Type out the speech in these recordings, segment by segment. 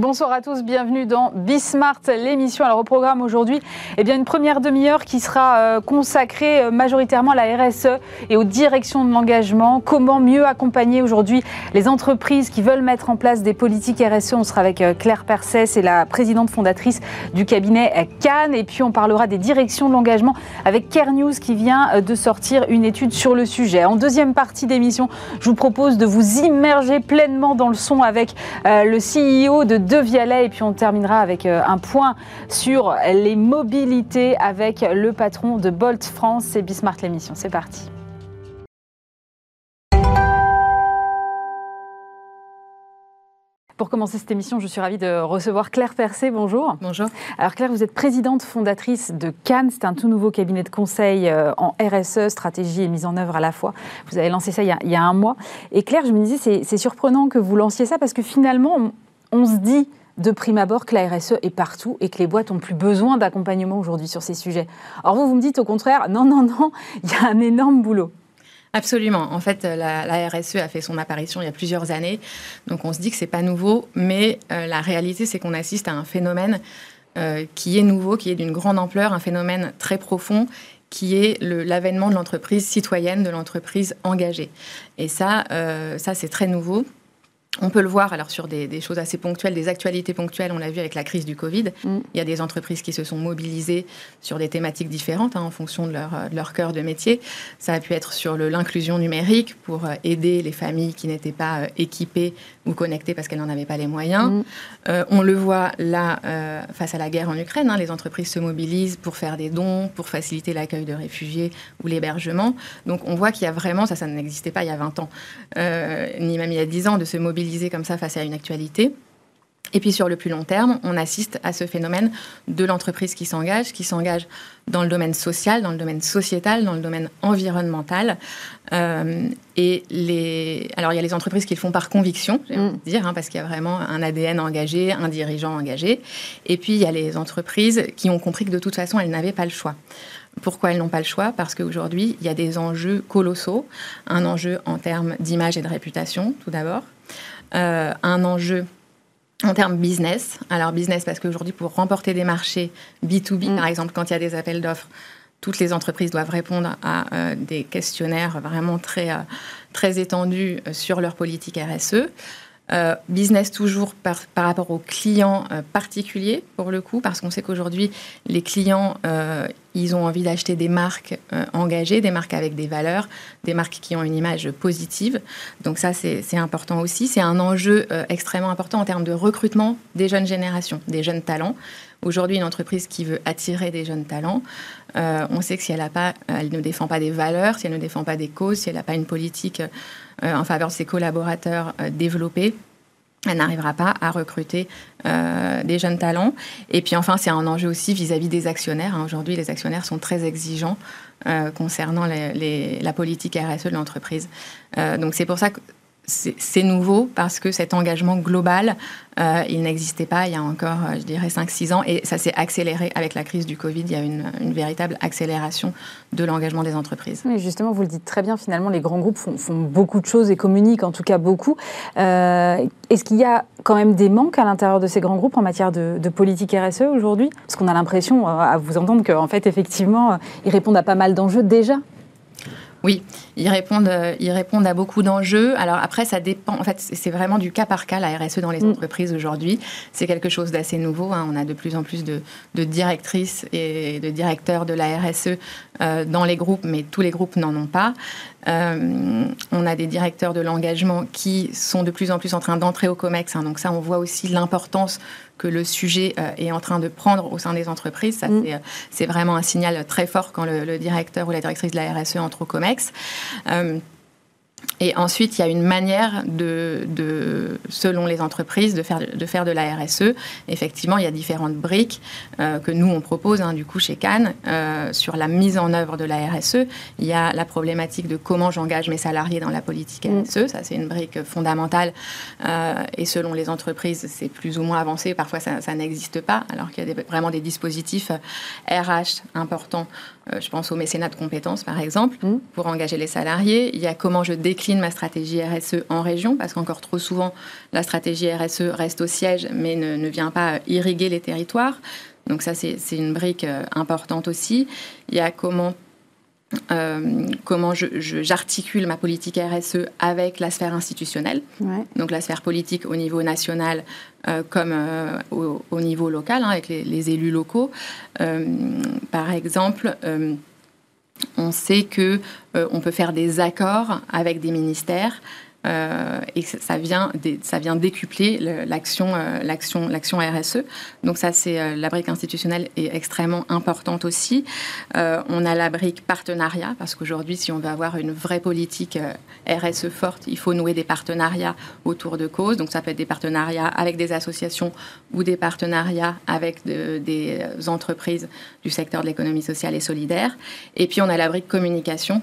Bonsoir à tous, bienvenue dans Bismart, l'émission. Alors au programme aujourd'hui, eh bien une première demi-heure qui sera euh, consacrée euh, majoritairement à la RSE et aux directions de l'engagement. Comment mieux accompagner aujourd'hui les entreprises qui veulent mettre en place des politiques RSE On sera avec euh, Claire Persès, c'est la présidente fondatrice du cabinet Cannes. Et puis on parlera des directions de l'engagement avec Care News qui vient de sortir une étude sur le sujet. En deuxième partie d'émission, je vous propose de vous immerger pleinement dans le son avec le CEO de de Vialet. Et puis on terminera avec euh, un point sur les mobilités avec le patron de Bolt France. C'est Bismart l'émission. C'est parti. Pour commencer cette émission, je suis ravie de recevoir Claire Percé. Bonjour. Bonjour. Alors Claire, vous êtes présidente fondatrice de Cannes. C'est un tout nouveau cabinet de conseil euh, en RSE, stratégie et mise en œuvre à la fois. Vous avez lancé ça il y a, il y a un mois. Et Claire, je me disais, c'est surprenant que vous lanciez ça parce que finalement, on se dit de prime abord que la RSE est partout et que les boîtes ont plus besoin d'accompagnement aujourd'hui sur ces sujets. Or, vous, vous me dites au contraire, non, non, non, il y a un énorme boulot. Absolument. En fait, la, RSE a fait son apparition il y a plusieurs années, donc on se dit que c'est pas nouveau, mais euh, la réalité, c'est qu'on assiste à un phénomène euh, qui est nouveau, qui est d'une grande ampleur, un phénomène très profond qui est l'avènement de l'entreprise citoyenne, de l'entreprise engagée. Et ça, euh, ça c'est très nouveau. On peut le voir alors sur des, choses assez ponctuelles, des actualités ponctuelles. On l'a vu avec la crise du Covid. Mm. Il y a des entreprises qui se sont mobilisées sur des thématiques différentes hein, en fonction de leur, de leur, cœur de métier. Ça a pu être sur l'inclusion numérique pour euh, aider les familles qui n'étaient pas euh, équipées ou connectées parce qu'elles n'en avaient pas les moyens. Mm. Euh, on le voit là face à la guerre en Ukraine. Hein, les entreprises se mobilisent pour faire des dons, pour faciliter l'accueil de réfugiés ou l'hébergement. Donc on voit qu'il y a vraiment, ça, ça n'existait pas il y a 20 ans, ni même il y a 10 ans, de se mobiliser comme ça face à une actualité. Et puis sur le plus long terme, on assiste à ce phénomène de l'entreprise qui s'engage, qui s'engage dans le domaine social, dans le domaine sociétal, dans le domaine environnemental. Euh, et les, alors il y a les entreprises qui le font par conviction, je mm. dire, hein, parce qu'il y a vraiment un ADN engagé, un dirigeant engagé. Et puis il y a les entreprises qui ont compris que de toute façon elles n'avaient pas le choix. Pourquoi elles n'ont pas le choix? Parce qu'aujourd'hui, il y a des enjeux colossaux. Un enjeu en termes d'image et de réputation, tout d'abord. Euh, un enjeu en termes business. Alors business parce qu'aujourd'hui, pour remporter des marchés B2B, mm. par exemple, quand il y a des appels d'offres, toutes les entreprises doivent répondre à euh, des questionnaires vraiment très, euh, très étendus sur leur politique RSE. Euh, business toujours par, rapport aux clients euh, particuliers, pour le coup, parce qu'on sait qu'aujourd'hui, les clients, euh, ils ont envie d'acheter des marques engagées, des marques avec des valeurs, des marques qui ont une image positive. Donc ça, c'est important aussi. C'est un enjeu extrêmement important en termes de recrutement des jeunes générations, des jeunes talents. Aujourd'hui, une entreprise qui veut attirer des jeunes talents, on sait que si elle, a pas, elle ne défend pas des valeurs, si elle ne défend pas des causes, si elle n'a pas une politique en faveur de ses collaborateurs euh, développés elle n'arrivera pas à recruter euh, des jeunes talents. Et puis enfin, c'est un enjeu aussi vis-à-vis des actionnaires. Hein. Aujourd'hui, les actionnaires sont très exigeants concernant la politique RSE de l'entreprise. donc c'est pour ça que c'est nouveau parce que cet engagement global, euh, il n'existait pas il y a encore, euh, je dirais, 5-6 ans. Et ça s'est accéléré avec la crise du Covid. Il y a une, une véritable accélération de l'engagement des entreprises. Mais justement, vous le dites très bien, finalement, les grands groupes font, beaucoup de choses et communiquent en tout cas beaucoup. Euh, est-ce qu'il y a quand même des manques à l'intérieur de ces grands groupes en matière de, de politique RSE aujourd'hui? Parce qu'on a l'impression, à vous entendre, qu'en fait, effectivement, ils répondent à pas mal d'enjeux déjà. Oui, ils répondent, euh, ils répondent à beaucoup d'enjeux. Alors après, ça dépend. En fait, c'est vraiment du cas par cas la RSE dans les mm. entreprises aujourd'hui. C'est quelque chose d'assez nouveau. Hein. On a de plus en plus de, directrices et de directeurs de la RSE dans les groupes, mais tous les groupes n'en ont pas. Euh, on a des directeurs de l'engagement qui sont de plus en plus en train d'entrer au COMEX. Hein. donc ça, on voit aussi l'importance que le sujet euh, est en train de prendre au sein des entreprises. Ça, mm. c'est vraiment un signal très fort quand le, directeur ou la directrice de la RSE entre au COMEX. Euh, et ensuite, il y a une manière de, selon les entreprises, de faire de, faire de la RSE. Effectivement, il y a différentes briques euh, que nous, on propose, hein, du coup, chez Cannes, euh, sur la mise en œuvre de la RSE. Il y a la problématique de comment j'engage mes salariés dans la politique mm. RSE. Ça, c'est une brique fondamentale. Euh, et selon les entreprises, c'est plus ou moins avancé. Parfois, ça, n'existe pas, alors qu'il y a vraiment des dispositifs RH importants je pense au mécénat de compétences, par exemple, mmh. pour engager les salariés. Il y a comment je décline ma stratégie RSE en région, parce qu'encore trop souvent, la stratégie RSE reste au siège, mais ne, ne vient pas irriguer les territoires. Donc ça, c'est une brique importante aussi. Il y a comment euh, comment j'articule ma politique RSE avec la sphère institutionnelle, donc la sphère politique au niveau national euh, comme euh, au, niveau local, hein, avec les, élus locaux. par exemple, on sait que on peut faire des accords avec des ministères euh, et ça vient, ça vient décupler l'action, euh, RSE. Donc ça, c'est euh, la brique institutionnelle est extrêmement importante aussi. on a la brique partenariat parce qu'aujourd'hui, si on veut avoir une vraie politique RSE forte, il faut nouer des partenariats autour de causes. Donc ça peut être des partenariats avec des associations ou des partenariats avec des entreprises du secteur de l'économie sociale et solidaire. Et puis on a la brique communication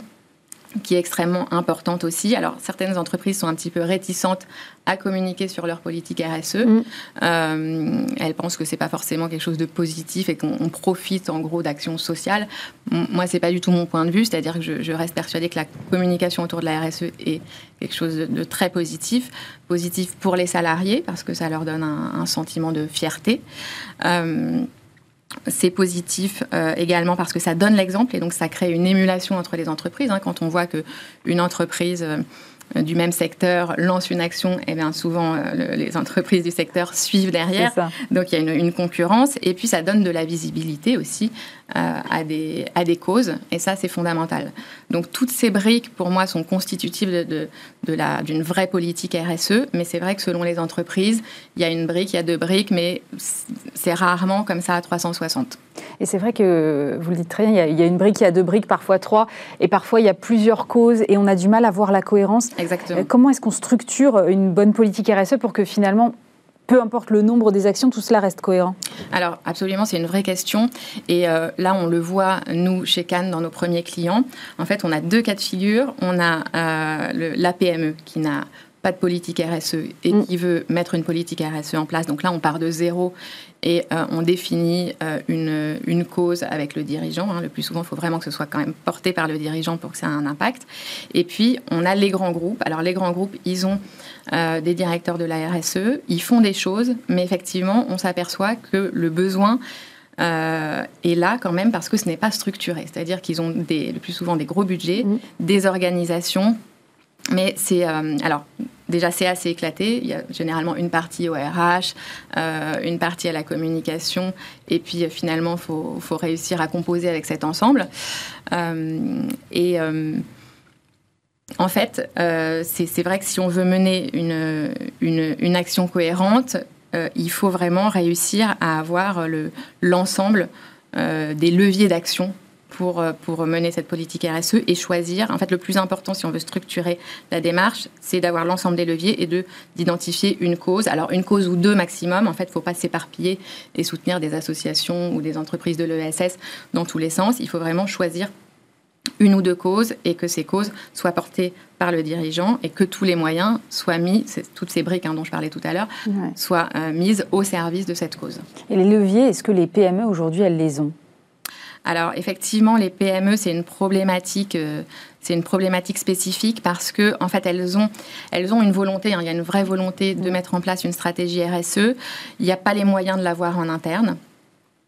qui est extrêmement importante aussi. Alors, certaines entreprises sont un petit peu réticentes à communiquer sur leur politique RSE. Mm. Euh, elles pensent que c'est pas forcément quelque chose de positif et qu'on profite en gros d'actions sociales. Moi, c'est pas du tout mon point de vue. C'est-à-dire que je, reste persuadée que la communication autour de la RSE est quelque chose de, très positif, positif pour les salariés parce que ça leur donne un, sentiment de fierté. Euh, c'est positif euh, également parce que ça donne l'exemple et donc ça crée une émulation entre les entreprises. Hein. quand on voit qu'une entreprise euh, du même secteur lance une action, et eh bien souvent euh, les entreprises du secteur suivent derrière. Donc il y a une, concurrence et puis ça donne de la visibilité aussi à, des, à des causes et ça c'est fondamental. Donc toutes ces briques pour moi sont constitutives de, de, la, d'une vraie politique RSE, mais c'est vrai que selon les entreprises, il y a une brique, il y a deux briques, mais c'est rarement comme ça à 360. Et c'est vrai que, vous le dites très bien, il y, a, une brique, il y a deux briques, parfois trois, et parfois il y a plusieurs causes, et on a du mal à voir la cohérence. Exactement. Euh, comment est-ce qu'on structure une bonne politique RSE pour que finalement peu importe le nombre des actions, tout cela reste cohérent Alors absolument, c'est une vraie question. Et euh, là, on le voit, nous, chez Cannes, dans nos premiers clients. En fait, on a deux cas de figure. On a euh, l'APME qui n'a pas de politique RSE et mm. qui veut mettre une politique RSE en place. Donc là, on part de zéro et euh, on définit euh, une, une, cause avec le dirigeant. Hein. Le plus souvent, il faut vraiment que ce soit quand même porté par le dirigeant pour que ça ait un impact. Et puis, on a les grands groupes. Alors, les grands groupes, ils ont euh, des directeurs de la RSE, ils font des choses, mais effectivement, on s'aperçoit que le besoin est là quand même parce que ce n'est pas structuré. C'est-à-dire qu'ils ont des, le plus souvent des gros budgets, mm. des organisations mais c'est alors déjà c'est assez éclaté. Il y a généralement une partie au RH, euh, une partie à la communication, et puis euh, finalement il faut, faut, réussir à composer avec cet ensemble. Euh, et en fait, c'est vrai que si on veut mener une, une action cohérente, il faut vraiment réussir à avoir l'ensemble des leviers d'action pour, euh, pour mener cette politique RSE et choisir. En fait, le plus important, si on veut structurer la démarche, c'est d'avoir l'ensemble des leviers et de d'identifier une cause. Alors, une cause ou deux maximum. En fait, il ne faut pas s'éparpiller et soutenir des associations ou des entreprises de l'ESS dans tous les sens. Il faut vraiment choisir une ou deux causes et que ces causes soient portées par le dirigeant et que tous les moyens soient mis, toutes ces briques hein, dont je parlais tout à l'heure, soient euh, mises au service de cette cause. Et les leviers, est-ce que les PME aujourd'hui, elles les ont? Alors effectivement, les PME, c'est une problématique. Euh, c'est une problématique spécifique parce que en fait elles ont elles ont une volonté hein, il y a une vraie volonté de mettre en place une stratégie RSE il n'y a pas les moyens de l'avoir en interne.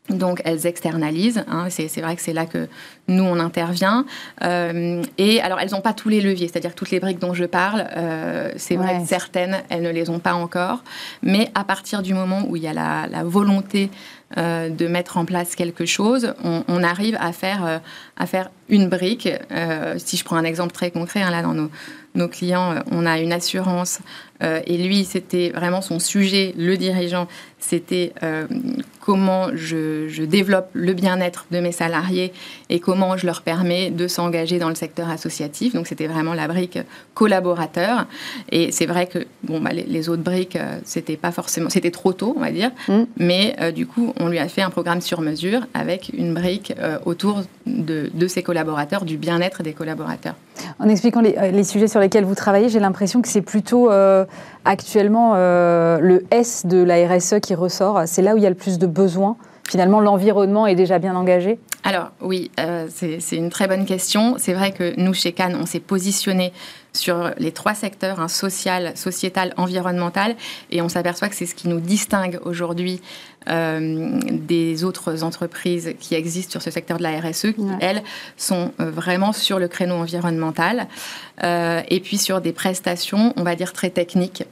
Donc elles externalisent, hein, c'est vrai que c'est là que nous on intervient. Euh, et alors elles n'ont pas tous les leviers, c'est-à-dire toutes les briques dont je parle, euh, c'est vrai que certaines elles ne les ont pas encore, mais à partir du moment où il y a la, la volonté euh, de mettre en place quelque chose, on, arrive à faire, euh, à faire une brique. Euh, si je prends un exemple très concret, hein, là dans nos, nos, clients, on a une assurance et lui, c'était vraiment son sujet, le dirigeant, c'était comment je, développe le bien-être de mes salariés et comment je leur permets de s'engager dans le secteur associatif. Donc c'était vraiment la brique collaborateur. Et c'est vrai que bon, bah, les, autres briques, c'était pas forcément, c'était trop tôt, on va dire. Mm. Mais du coup, on lui a fait un programme sur mesure avec une brique euh, autour de, ses collaborateurs, du bien-être des collaborateurs. En expliquant les, euh, sujets sur lesquels vous travaillez, j'ai l'impression que c'est plutôt euh, actuellement le S de la RSE qui ressort. C'est là où il y a le plus de besoins finalement l'environnement est déjà bien engagé Alors oui, euh, c'est une très bonne question. C'est vrai que nous, chez Cannes, on s'est positionné sur les trois secteurs, un social, sociétal, environnemental, et on s'aperçoit que c'est ce qui nous distingue aujourd'hui euh, des autres entreprises qui existent sur ce secteur de la RSE, qui, elles, sont euh, vraiment sur le créneau environnemental, et puis sur des prestations, on va dire, très techniques.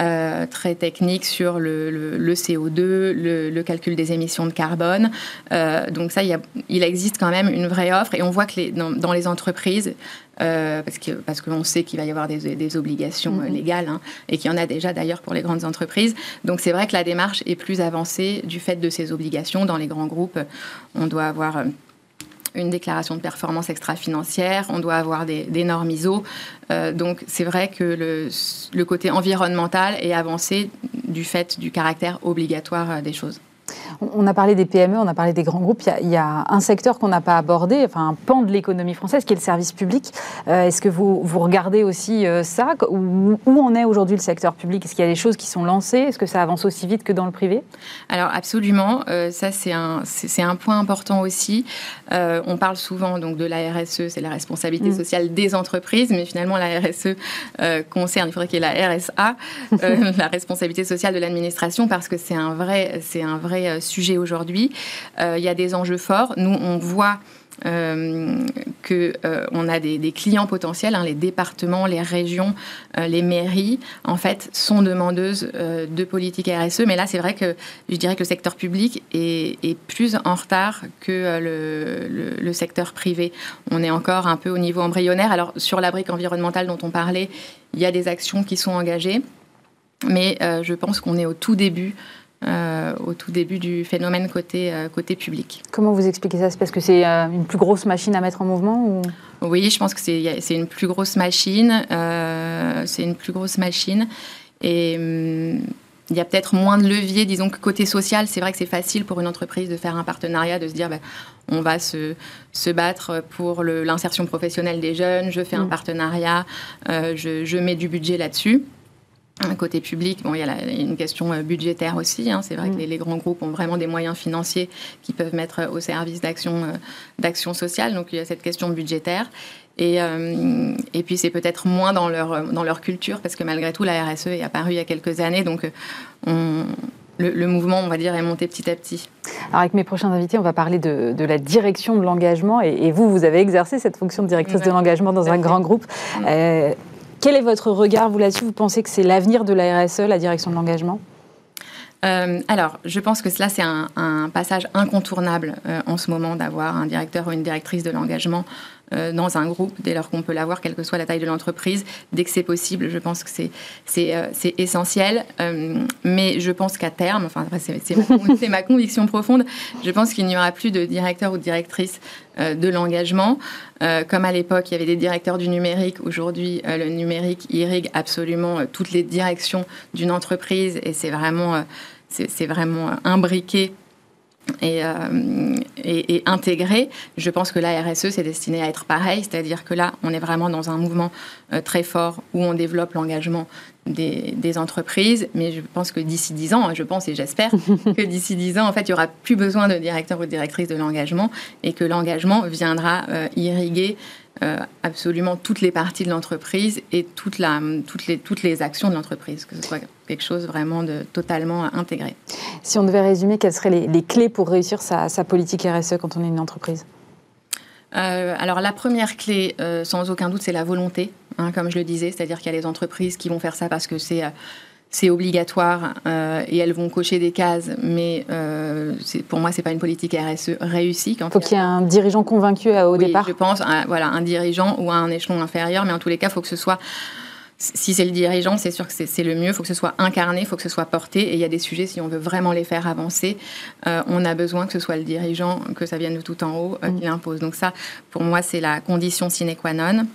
Euh, très technique sur le, CO2, le, calcul des émissions de carbone. Euh, donc ça, il, il, existe quand même une vraie offre et on voit que les, dans, les entreprises, euh, parce qu'on parce que sait qu'il va y avoir des, obligations mm-hmm. légales hein, et qu'il y en a déjà d'ailleurs pour les grandes entreprises. Donc c'est vrai que la démarche est plus avancée du fait de ces obligations. Dans les grands groupes, on doit avoir une déclaration de performance extra-financière, on doit avoir des, normes ISO. Euh, donc c'est vrai que le, le, côté environnemental est avancé du fait du caractère obligatoire euh, des choses. On a parlé des PME, on a parlé des grands groupes. Il y a, un secteur qu'on n'a pas abordé, enfin un pan de l'économie française, qui est le service public. Euh, est-ce que vous, vous regardez aussi euh, ça? Où, où, en est aujourd'hui le secteur public? Est-ce qu'il y a des choses qui sont lancées? Est-ce que ça avance aussi vite que dans le privé? Alors absolument, euh, ça c'est un, c'est, un point important aussi. on parle souvent donc de la RSE, c'est la responsabilité mm. sociale des entreprises, mais finalement la RSE concerne, il faudrait qu'il y ait la RSA, la responsabilité sociale de l'administration, parce que c'est un vrai, c'est un vrai sujet aujourd'hui. Euh, il y a des enjeux forts. Nous, on voit euh, qu'on euh, a des, clients potentiels, hein, les départements, les régions, euh, les mairies, en fait, sont demandeuses de politique RSE. Mais là, c'est vrai que je dirais que le secteur public est, plus en retard que le, secteur privé. On est encore un peu au niveau embryonnaire. Alors, sur la brique environnementale dont on parlait, il y a des actions qui sont engagées. Mais je pense qu'on est au tout début euh, au tout début du phénomène côté, euh, côté public. Comment vous expliquez ça? C'est parce que c'est euh, une plus grosse machine à mettre en mouvement ou... Oui, je pense que c'est une plus grosse machine. c'est une plus grosse machine. Et hum, il y a peut-être moins de leviers, disons que côté social, c'est vrai que c'est facile pour une entreprise de faire un partenariat, de se dire ben, on va se, se battre pour l'insertion professionnelle des jeunes, je fais un mm. partenariat, je, je, mets du budget là-dessus. Côté public, bon, il y a une question euh, budgétaire aussi. Hein. C'est vrai que mm. les, grands groupes ont vraiment des moyens financiers qui peuvent mettre au service d'action euh, d'action sociale. Donc il y a cette question budgétaire. Et, euh, et puis c'est peut-être moins dans leur, dans leur culture, parce que malgré tout, la RSE est apparue il y a quelques années. Donc on, le, mouvement, on va dire, est monté petit à petit. Alors avec mes prochains invités, on va parler de, de la direction de l'engagement. Et, vous, vous avez exercé cette fonction de directrice de l'engagement dans un grand groupe. Mm. Quel est votre regard, vous, là-dessus? Vous pensez que c'est l'avenir de la RSE, la direction de l'engagement? Euh, alors, je pense que cela, c'est un, passage incontournable euh, en ce moment d'avoir un directeur ou une directrice de l'engagement dans un groupe, dès lors qu'on peut l'avoir, quelle que soit la taille de l'entreprise, dès que c'est possible. Je pense que c'est, c'est essentiel. mais je pense qu'à terme, enfin, c'est, ma, c'est ma conviction profonde, je pense qu'il n'y aura plus de directeur ou de directrice de l'engagement. comme à l'époque, il y avait des directeurs du numérique, aujourd'hui, le numérique irrigue absolument toutes les directions d'une entreprise et c'est vraiment c'est vraiment imbriqué et, euh, et, intégré. Je pense que la RSE, c'est destiné à être pareil, c'est-à-dire que là, on est vraiment dans un mouvement euh, très fort où on développe l'engagement des, entreprises, mais je pense que d'ici dix ans, je pense et j'espère que d'ici dix ans, en fait, il n'y aura plus besoin de directeur ou de directrice de l'engagement et que l'engagement viendra euh, irriguer absolument toutes les parties de l'entreprise et toute la, toutes, les, toutes les actions de l'entreprise, que ce soit quelque chose vraiment de totalement intégré. Si on devait résumer, quelles seraient les, clés pour réussir sa, politique RSE quand on est une entreprise? Euh, alors la première clé, euh, sans aucun doute, c'est la volonté, hein, comme je le disais, c'est-à-dire qu'il y a des entreprises qui vont faire ça parce que c'est c'est obligatoire euh, et elles vont cocher des cases, mais euh, pour moi, c'est pas une politique RSE réussie. Il faut qu'il y ait un dirigeant convaincu euh, au oui, départ. Je pense, un, voilà, un dirigeant ou un échelon inférieur, mais en tous les cas, il faut que ce soit. Si c'est le dirigeant, c'est sûr que c'est le mieux. Il faut que ce soit incarné, il faut que ce soit porté. Et il y a des sujets, si on veut vraiment les faire avancer, euh, on a besoin que ce soit le dirigeant, que ça vienne de tout en haut, mm. qui l'impose. Donc ça, pour moi, c'est la condition sine qua non.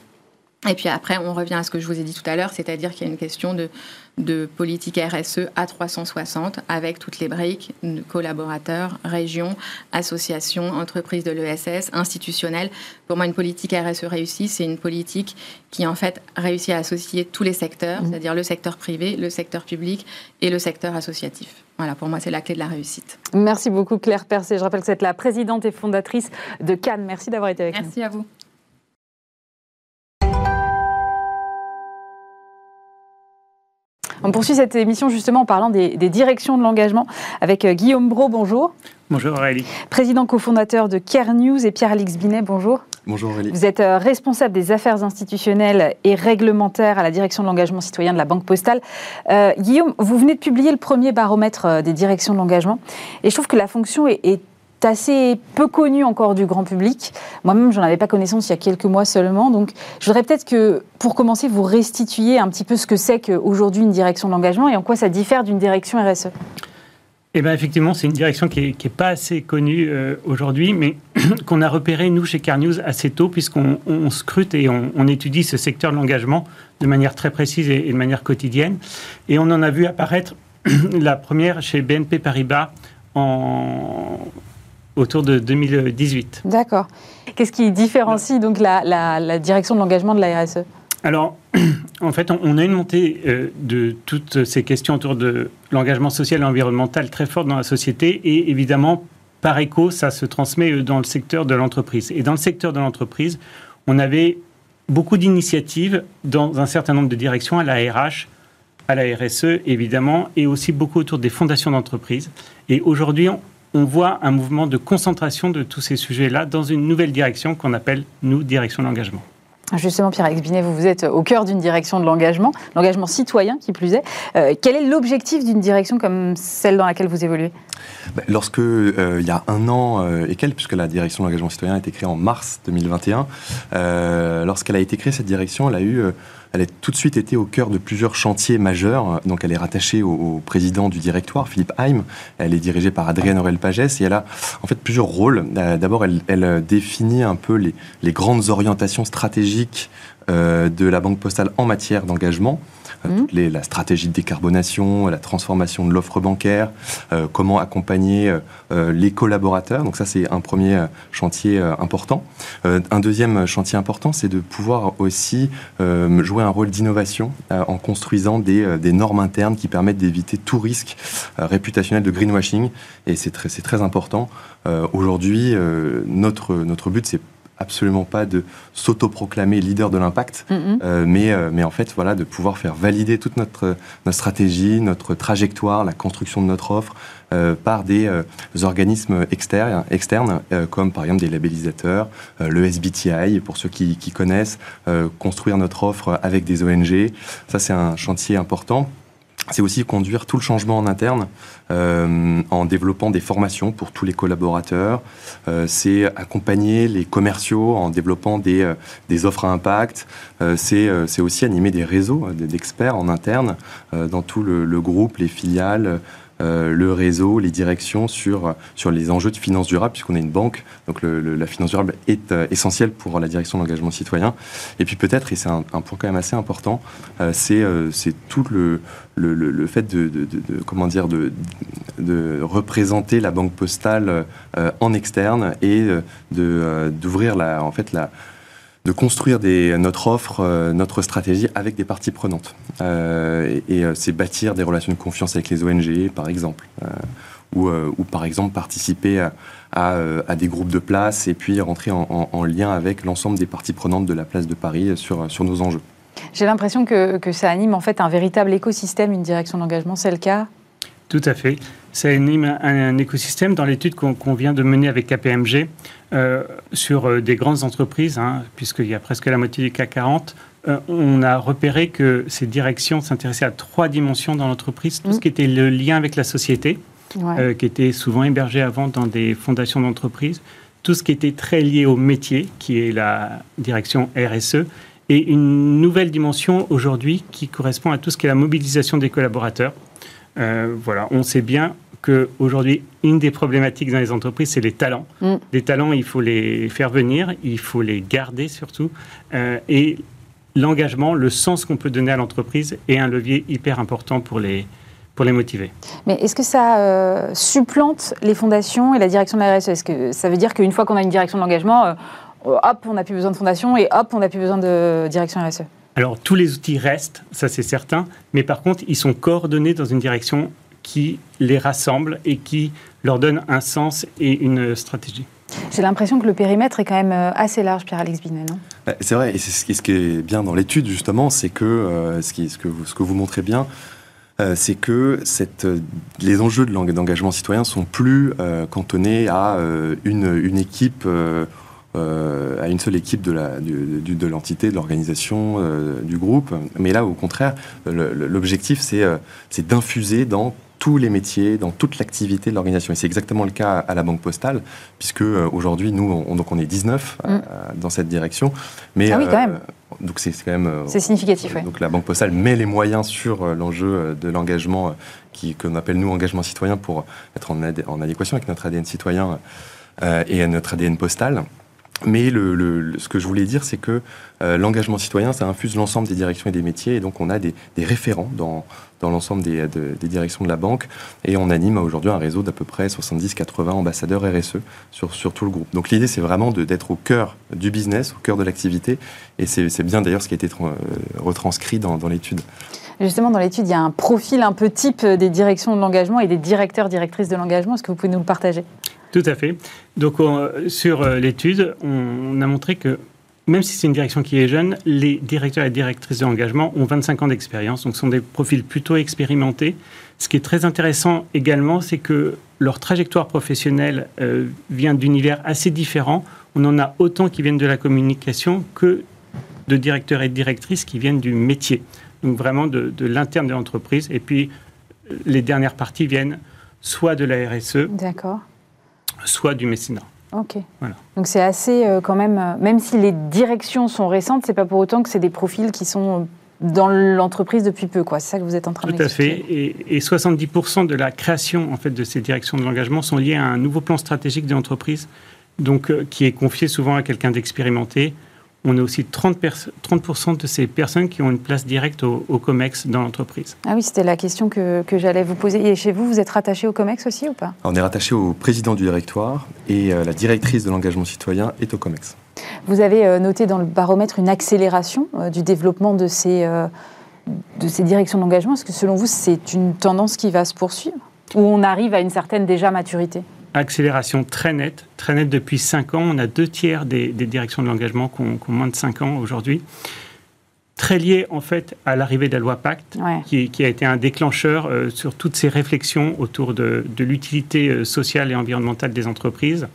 Et puis après, on revient à ce que je vous ai dit tout à l'heure, c'est-à-dire qu'il y a une question de, de politique RSE à 360 avec toutes les briques, collaborateurs, régions, associations, entreprises de l'ESS, institutionnelles. Pour moi, une politique RSE réussie, c'est une politique qui en fait réussit à associer tous les secteurs, mmh. c'est-à-dire le secteur privé, le secteur public et le secteur associatif. Voilà, pour moi, c'est la clé de la réussite. Merci beaucoup, Claire Percé. Je rappelle que vous êtes la présidente et fondatrice de Cannes. Merci d'avoir été avec nous. Merci à vous. On poursuit cette émission justement en parlant des, directions de l'engagement avec euh, Guillaume Bro, bonjour. Bonjour Aurélie. Président cofondateur de Care News et Pierre-Alix Binet, bonjour. Bonjour Aurélie. Vous êtes euh, responsable des affaires institutionnelles et réglementaires à la direction de l'engagement citoyen de la Banque Postale. Euh, Guillaume, vous venez de publier le premier baromètre des directions de l'engagement et je trouve que la fonction est, est assez peu connu encore du grand public. Moi-même, j'en avais pas connaissance il y a quelques mois seulement. Donc, je voudrais peut-être que, pour commencer, vous restituiez un petit peu ce que c'est qu'aujourd'hui une direction de l'engagement et en quoi ça diffère d'une direction RSE. Eh bien, effectivement, c'est une direction qui n'est pas assez connue euh, aujourd'hui, mais qu'on a repéré, nous, chez Carnews, assez tôt, puisqu'on scrute et on, étudie ce secteur de l'engagement de manière très précise et, de manière quotidienne. Et on en a vu apparaître la première chez BNP Paribas en, autour de 2018. D'accord. Qu'est-ce qui différencie donc la, direction de l'engagement de la RSE alors, en fait, on a une montée euh, de toutes ces questions autour de l'engagement social et environnemental très forte dans la société et évidemment, par écho, ça se transmet euh, dans le secteur de l'entreprise. Et dans le secteur de l'entreprise, on avait beaucoup d'initiatives dans un certain nombre de directions, à la RH, à la RSE évidemment, et aussi beaucoup autour des fondations d'entreprise. Et aujourd'hui, on voit un mouvement de concentration de tous ces sujets-là dans une nouvelle direction qu'on appelle, nous, direction de l'engagement. Justement, Pierre-Alex Binet, vous, êtes au cœur d'une direction de l'engagement, l'engagement citoyen qui plus est. Euh, quel est l'objectif d'une direction comme celle dans laquelle vous évoluez? Bah, Lorsque, euh, il y a un an euh, et quelques, puisque la direction de l'engagement citoyen a été créée en mars 2021, lorsqu'elle a été créée, cette direction, elle a eu elle a tout de suite été au cœur de plusieurs chantiers majeurs. Donc, elle est rattachée au, président du directoire, Philippe Haim. Elle est dirigée par Adrienne Aurel-Pagès et elle a en fait plusieurs rôles. Euh, d'abord, elle, définit un peu les, les grandes orientations stratégiques euh, de la Banque postale en matière d'engagement. Euh, la stratégie de décarbonation, la transformation de l'offre bancaire, euh, comment accompagner euh, les collaborateurs. Donc ça, c'est un premier chantier important. un deuxième chantier important, c'est de pouvoir aussi jouer un rôle d'innovation en construisant des, normes internes qui permettent d'éviter tout risque réputationnel de greenwashing. Et c'est très, important. Aujourd'hui, notre but, c'est absolument pas de s'autoproclamer leader de l'impact, euh, mais, euh, mais en fait, voilà, de pouvoir faire valider toute notre, notre stratégie, notre trajectoire, la construction de notre offre euh, par des organismes externes, externes comme par exemple des labellisateurs, le SBTI, pour ceux qui, qui connaissent, construire notre offre avec des ONG. Ça, c'est un chantier important c'est aussi conduire tout le changement en interne euh, en développant des formations pour tous les collaborateurs. Euh, c'est accompagner les commerciaux en développant des, euh, offres à impact. C'est aussi animer des réseaux d'experts en interne dans tout le, groupe, les filiales. Euh, le réseau, les directions sur, sur les enjeux de finance durable, puisqu'on est une banque. Donc la finance durable est euh, essentielle pour la direction de l'engagement citoyen. Et puis peut-être, et c'est un, point quand même assez important, euh, c'est tout le, le, le, fait de, comment dire, de représenter la banque postale en externe et d'ouvrir la, en fait, la, de construire notre offre, euh, notre stratégie avec des parties prenantes. Euh, et, euh, c'est bâtir des relations de confiance avec les ONG, par exemple, ou, par exemple participer à, des groupes de place et puis rentrer en, en, lien avec l'ensemble des parties prenantes de la place de Paris sur, nos enjeux. J'ai l'impression que, ça anime en fait un véritable écosystème, une direction d'engagement. C'est le cas tout à fait. Ça anime un, écosystème dans l'étude qu'on vient de mener avec KPMG euh, sur euh, des grandes entreprises, hein, puisqu'il y a presque la moitié du CAC 40. Euh, on a repéré que ces directions s'intéressaient à trois dimensions dans l'entreprise. Tout ce mmh. qui était le lien avec la société, qui était souvent hébergé avant dans des fondations d'entreprise. Tout ce qui était très lié au métier, qui est la direction RSE. Et une nouvelle dimension aujourd'hui qui correspond à tout ce qui est la mobilisation des collaborateurs euh, voilà, on sait bien qu'aujourd'hui, une des problématiques dans les entreprises, c'est les talents. Mm. Les talents, il faut les faire venir, il faut les garder surtout. Euh, et l'engagement, le sens qu'on peut donner à l'entreprise est un levier hyper important pour les, pour les motiver. Mais est-ce que ça euh, supplante les fondations et la direction de la RSE Est-ce que ça veut dire qu'une fois qu'on a une direction de l'engagement, euh, hop, on n'a plus besoin de fondation et hop, on n'a plus besoin de direction RSE Alors tous les outils restent, ça c'est certain, mais par contre ils sont coordonnés dans une direction qui les rassemble et qui leur donne un sens et une stratégie. J'ai l'impression que le périmètre est quand même euh, assez large, Pierre-Alex Binet, non? Bah, C'est vrai, et c'est ce qui est bien dans l'étude, justement, c'est que, ce, qui, ce, que vous, ce que vous montrez bien, euh, c'est que cette, les enjeux de d'engagement citoyen sont plus euh, cantonnés à euh, une, une, équipe, à une seule équipe de l'entité, de, de l'organisation, du groupe. Mais là, au contraire, l'objectif, c'est d'infuser dans tous les métiers, dans toute l'activité de l'organisation. Et c'est exactement le cas à la Banque Postale, puisque euh, aujourd'hui, nous, on, donc on est 19 euh, mm. dans cette direction. Mais, ah oui, quand même. donc c'est quand même. c'est significatif, oui. Donc la Banque Postale met les moyens sur l'enjeu de l'engagement, qui qu'on appelle nous engagement citoyen, pour être en, en adéquation avec notre ADN citoyen et notre ADN postal. Mais le, ce que je voulais dire, c'est que euh, l'engagement citoyen, ça infuse l'ensemble des directions et des métiers, et donc on a des, référents dans, dans l'ensemble des, des, directions de la banque, et on anime aujourd'hui un réseau d'à peu près 70-80 ambassadeurs RSE sur, sur tout le groupe. Donc l'idée, c'est vraiment d'être au cœur du business, au cœur de l'activité, et c'est bien d'ailleurs ce qui a été euh, retranscrit dans, dans l'étude. Justement, dans l'étude, il y a un profil un peu type des directions de l'engagement et des directeurs, directrices de l'engagement. Est-ce que vous pouvez nous le partager? Tout à fait. Donc, sur euh, l'étude, on, a montré que même si c'est une direction qui est jeune, les directeurs et directrices de l'engagement ont 25 ans d'expérience, donc sont des profils plutôt expérimentés. Ce qui est très intéressant également, c'est que leur trajectoire professionnelle euh, vient d'univers assez différents. On en a autant qui viennent de la communication que de directeurs et directrices qui viennent du métier, donc vraiment de, de l'interne de l'entreprise. Et puis, euh, les dernières parties viennent soit de la RSE, D'accord soit du mécénat. Ok. Voilà. Donc c'est assez euh, quand même, euh, même si les directions sont récentes, c'est pas pour autant que c'est des profils qui sont euh, dans l'entreprise depuis peu, quoi. C'est ça que vous êtes en train de Tout à fait. Et, 70% de la création en fait de ces directions de l'engagement sont liées à un nouveau plan stratégique de l'entreprise, donc qui est confié souvent à quelqu'un d'expérimenté on a aussi 30%, 30 de ces personnes qui ont une place directe au, COMEX dans l'entreprise. Ah oui, c'était la question que, j'allais vous poser. Et chez vous, vous êtes rattaché au COMEX aussi ou pas? On est rattaché au président du directoire et euh, la directrice de l'engagement citoyen est au COMEX. Vous avez euh, noté dans le baromètre une accélération euh, du développement de ces, de ces directions d'engagement. Est-ce que selon vous, c'est une tendance qui va se poursuivre? Ou on arrive à une certaine déjà maturité? Accélération très nette, très nette depuis 5 ans. On a deux tiers des, directions de l'engagement qui ont, moins de 5 ans aujourd'hui. Très lié en fait à l'arrivée de la loi Pacte, qui, a été un déclencheur euh, sur toutes ces réflexions autour de, l'utilité euh, sociale et environnementale des entreprises.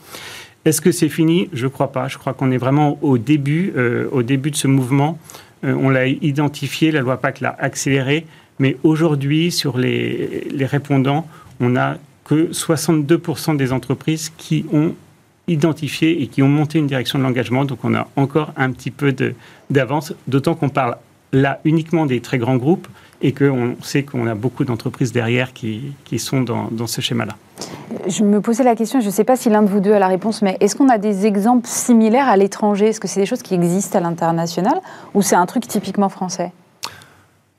Est-ce que c'est fini? Je ne crois pas. Je crois qu'on est vraiment au début, euh, au début de ce mouvement. on l'a identifié, la loi Pacte l'a accéléré, mais aujourd'hui, sur les, les répondants, on a que 62% des entreprises qui ont identifié et qui ont monté une direction de l'engagement. Donc on a encore un petit peu d'avance, d'autant qu'on parle là uniquement des très grands groupes et qu'on sait qu'on a beaucoup d'entreprises derrière qui, qui sont dans, dans ce schéma-là. Je me posais la question, je ne sais pas si l'un de vous deux a la réponse, mais est-ce qu'on a des exemples similaires à l'étranger? Est-ce que c'est des choses qui existent à l'international ou c'est un truc typiquement français?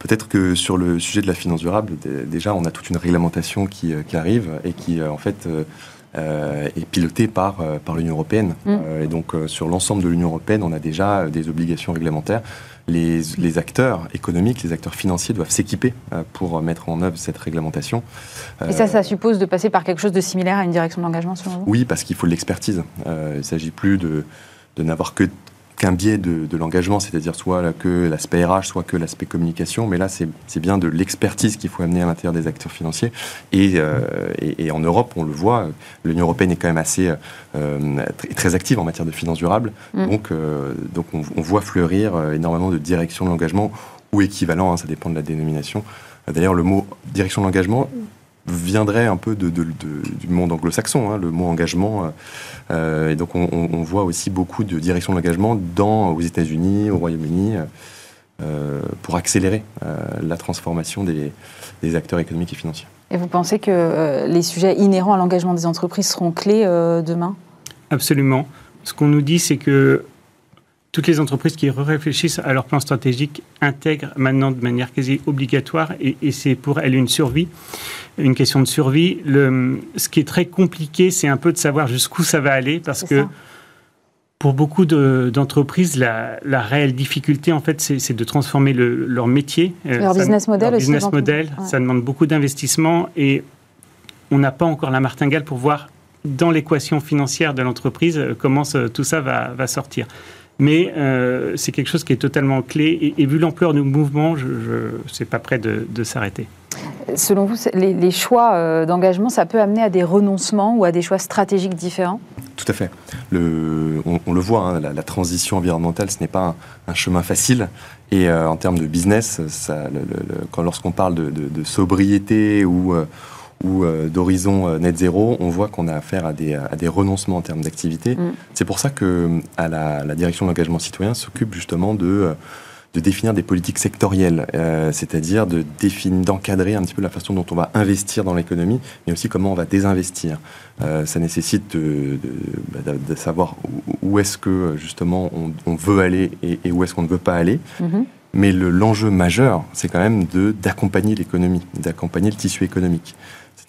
Peut-être que sur le sujet de la finance durable, déjà, on a toute une réglementation qui, euh, arrive et qui, euh, en fait, euh, est pilotée par, par l'Union européenne. Mm. et donc, sur l'ensemble de l'Union européenne, on a déjà des obligations réglementaires. Les, les, acteurs économiques, les acteurs financiers doivent s'équiper pour mettre en œuvre cette réglementation. Et ça, ça suppose de passer par quelque chose de similaire à une direction d'engagement, selon vous? Oui, parce qu'il faut de l'expertise. il ne s'agit plus de, de n'avoir que qu'un biais de, l'engagement, c'est-à-dire soit que l'aspect RH, soit que l'aspect communication. Mais là, c'est bien de l'expertise qu'il faut amener à l'intérieur des acteurs financiers. Euh, et, en Europe, on le voit, l'Union européenne est quand même assez euh, très, active en matière de finances durables. Mm. Donc, euh, donc on, voit fleurir énormément de directions de l'engagement ou équivalent, hein, ça dépend de la dénomination. D'ailleurs, le mot direction de l'engagement viendrait un peu de, du monde anglo-saxon, hein, le mot engagement. Euh, euh, et donc on, voit aussi beaucoup de direction de l'engagement dans, aux États-Unis, au Royaume-Uni, euh, pour accélérer la transformation des, des, acteurs économiques et financiers. Et vous pensez que les sujets inhérents à l'engagement des entreprises seront clés demain? Absolument. Ce qu'on nous dit, c'est que toutes les entreprises qui réfléchissent à leur plan stratégique intègrent maintenant de manière quasi obligatoire et, c'est pour elles une survie, une question de survie. Le, ce qui est très compliqué, c'est un peu de savoir jusqu'où ça va aller parce que pour beaucoup d'entreprises, la, réelle difficulté, en fait, c'est de transformer leur métier. Euh, leur business model leur business model, ça demande beaucoup d'investissement et on n'a pas encore la martingale pour voir dans l'équation financière de l'entreprise euh, comment tout ça va, va sortir mais euh, c'est quelque chose qui est totalement clé. Et, vu l'ampleur du mouvement, je ne suis pas prêt de, s'arrêter. Selon vous, les, choix euh, d'engagement, ça peut amener à des renoncements ou à des choix stratégiques différents? Tout à fait. Le, on, le voit, hein, la, transition environnementale, ce n'est pas un, chemin facile. Et euh, en termes de business, ça, lorsqu'on parle de, de, sobriété ou ou euh, d'horizon euh, net zéro, on voit qu'on a affaire à des, à des renoncements en termes d'activité. Mm. C'est pour ça que à la, la direction de l'engagement citoyen s'occupe justement de, euh, de définir des politiques sectorielles, c'est-à-dire de définir, d'encadrer un petit peu la façon dont on va investir dans l'économie, mais aussi comment on va désinvestir. ça nécessite de, de, de savoir où, est-ce que justement on, on veut aller et, et où est-ce qu'on ne veut pas aller. Mm-hmm. Mais l'enjeu majeur, c'est quand même d'accompagner l'économie, d'accompagner le tissu économique.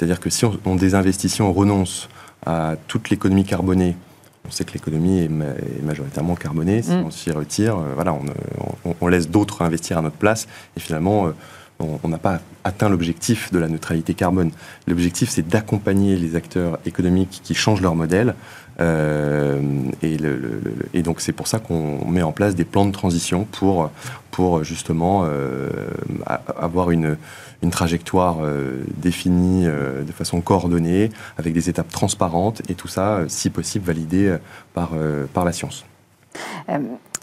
C'est-à-dire que si on, désinvestit, si on renonce à toute l'économie carbonée, on sait que l'économie est, majoritairement carbonée, si mm. on s'y retire, euh, voilà, on, laisse d'autres investir à notre place, et finalement, euh, on n'a pas atteint l'objectif de la neutralité carbone. L'objectif, c'est d'accompagner les acteurs économiques qui changent leur modèle. Euh, et, donc, c'est pour ça qu'on met en place des plans de transition pour, pour justement avoir une, une trajectoire euh, définie euh, de façon coordonnée, avec des étapes transparentes, et tout ça, euh, si possible, validé par, par la science.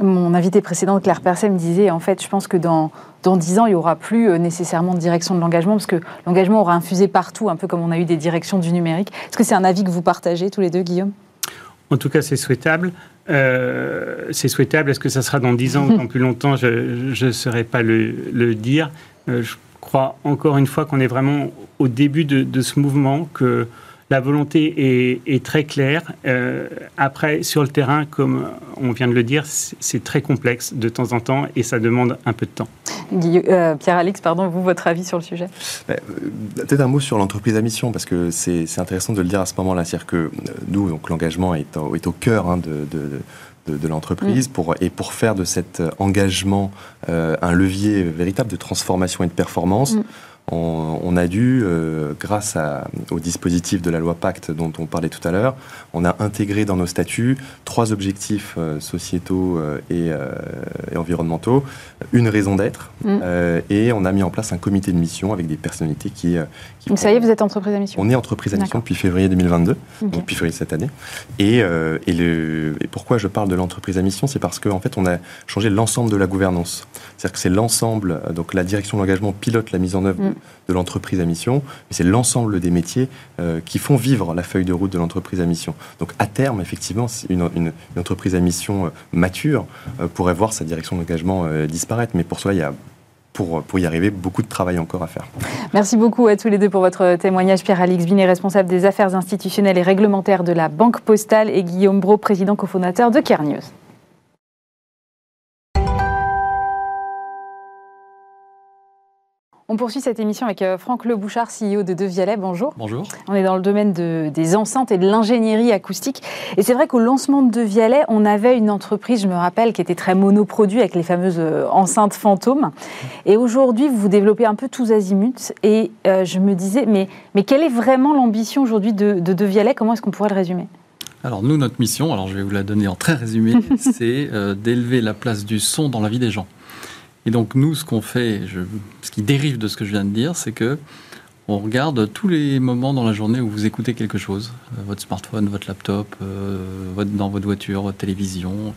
mon invité précédent, Claire Perset, me disait, en fait, je pense que dans, dans 10 ans, il n'y aura plus nécessairement de direction de l'engagement, parce que l'engagement aura infusé partout, un peu comme on a eu des directions du numérique. Est-ce que c'est un avis que vous partagez tous les deux, Guillaume? En tout cas, c'est souhaitable. c'est souhaitable. Est-ce que ça sera dans 10 ans ou dans plus longtemps? Je ne saurais pas le, le dire. je crois encore une fois qu'on est vraiment au début de, ce mouvement, que la volonté est, très claire. Euh, après, sur le terrain, comme on vient de le dire, c'est très complexe de temps en temps et ça demande un peu de temps. Euh, Pierre-Alix, pardon, vous, votre avis sur le sujet? Euh, Peut-être un mot sur l'entreprise à mission, parce que c'est intéressant de le dire à ce moment-là. C'est-à-dire que nous, donc l'engagement est, est, au cœur hein, de, de, l'entreprise mm. pour, et pour faire de cet engagement euh, un levier véritable de transformation et de performance. Mm on, a dû, euh, grâce au dispositif de la loi Pacte dont on parlait tout à l'heure, on a intégré dans nos statuts trois objectifs euh, sociétaux euh, et, environnementaux, une raison d'être, mm. et on a mis en place un comité de mission avec des personnalités qui... donc ça y est, vous êtes entreprise à mission On est entreprise à mission depuis février 2022, donc depuis février cette année. Et, le, pourquoi je parle de l'entreprise à mission C'est parce qu'en en fait, on a changé l'ensemble de la gouvernance. C'est-à-dire que c'est l'ensemble, donc la direction de l'engagement pilote la mise en œuvre mm de l'entreprise à mission, mais c'est l'ensemble des métiers euh, qui font vivre la feuille de route de l'entreprise à mission. Donc à terme, effectivement, une, entreprise à mission euh, mature euh, pourrait voir sa direction d'engagement disparaître, mais pour cela, il y a pour, pour, y arriver, beaucoup de travail encore à faire. Merci beaucoup à tous les deux pour votre témoignage. Pierre-Alix Binet, responsable des affaires institutionnelles et réglementaires de la Banque Postale, et Guillaume Bro, président cofondateur de Kernius. On poursuit cette émission avec euh, Franck Le Bouchard, CEO de Devialet. Bonjour. Bonjour. On est dans le domaine des enceintes et de l'ingénierie acoustique. Et c'est vrai qu'au lancement de Devialet, on avait une entreprise, je me rappelle, qui était très monoproduit avec les fameuses euh, enceintes fantômes. Et aujourd'hui, vous vous développez un peu tous azimuts. Et euh, je me disais, mais, mais quelle est vraiment l'ambition aujourd'hui de, de Devialet Comment est-ce qu'on pourrait le résumer? Alors nous, notre mission, alors je vais vous la donner en très résumé, c'est d'élever la place du son dans la vie des gens. Et donc nous, ce qu'on fait, ce qui dérive de ce que je viens de dire, c'est que on regarde tous les moments dans la journée où vous écoutez quelque chose, euh, votre smartphone, votre laptop, euh, dans votre voiture, votre télévision.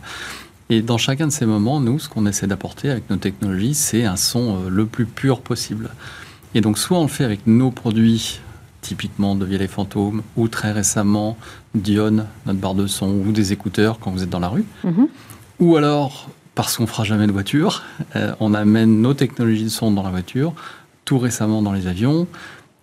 Et dans chacun de ces moments, nous, ce qu'on essaie d'apporter avec nos technologies, c'est un son euh, le plus pur possible. Et donc soit on le fait avec nos produits, typiquement de Vieille Fantôme, ou très récemment Dion, notre barre de son, ou des écouteurs quand vous êtes dans la rue. Mm-hmm. Ou alors parce qu'on fera jamais de voiture. Euh, on amène nos technologies de son dans la voiture, tout récemment dans les avions,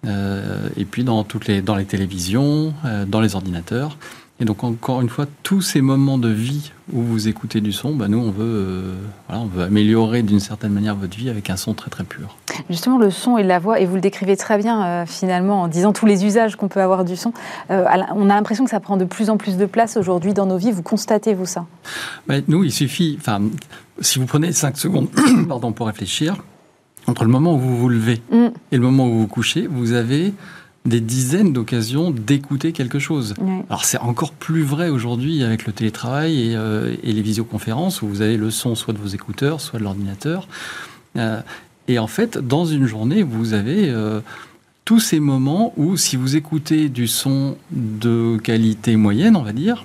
euh, et puis dans toutes les dans les télévisions, euh, dans les ordinateurs. Et donc, encore une fois, tous ces moments de vie où vous écoutez du son, bah, nous, on veut, euh, voilà, on veut améliorer d'une certaine manière votre vie avec un son très très pur. Justement, le son et la voix, et vous le décrivez très bien euh, finalement en disant tous les usages qu'on peut avoir du son. Euh, on a l'impression que ça prend de plus en plus de place aujourd'hui dans nos vies. Vous constatez, vous, ça? Bah, Nous, il suffit, enfin, si vous prenez 5 secondes pardon, pour réfléchir, entre le moment où vous vous levez mm. et le moment où vous vous couchez, vous avez des dizaines d'occasions d'écouter quelque chose. Alors c'est encore plus vrai aujourd'hui avec le télétravail euh, et, les visioconférences où vous avez le son soit de vos écouteurs, soit de l'ordinateur. Euh, et en fait, dans une journée, vous avez euh, tous ces moments où si vous écoutez du son de qualité moyenne, on va dire,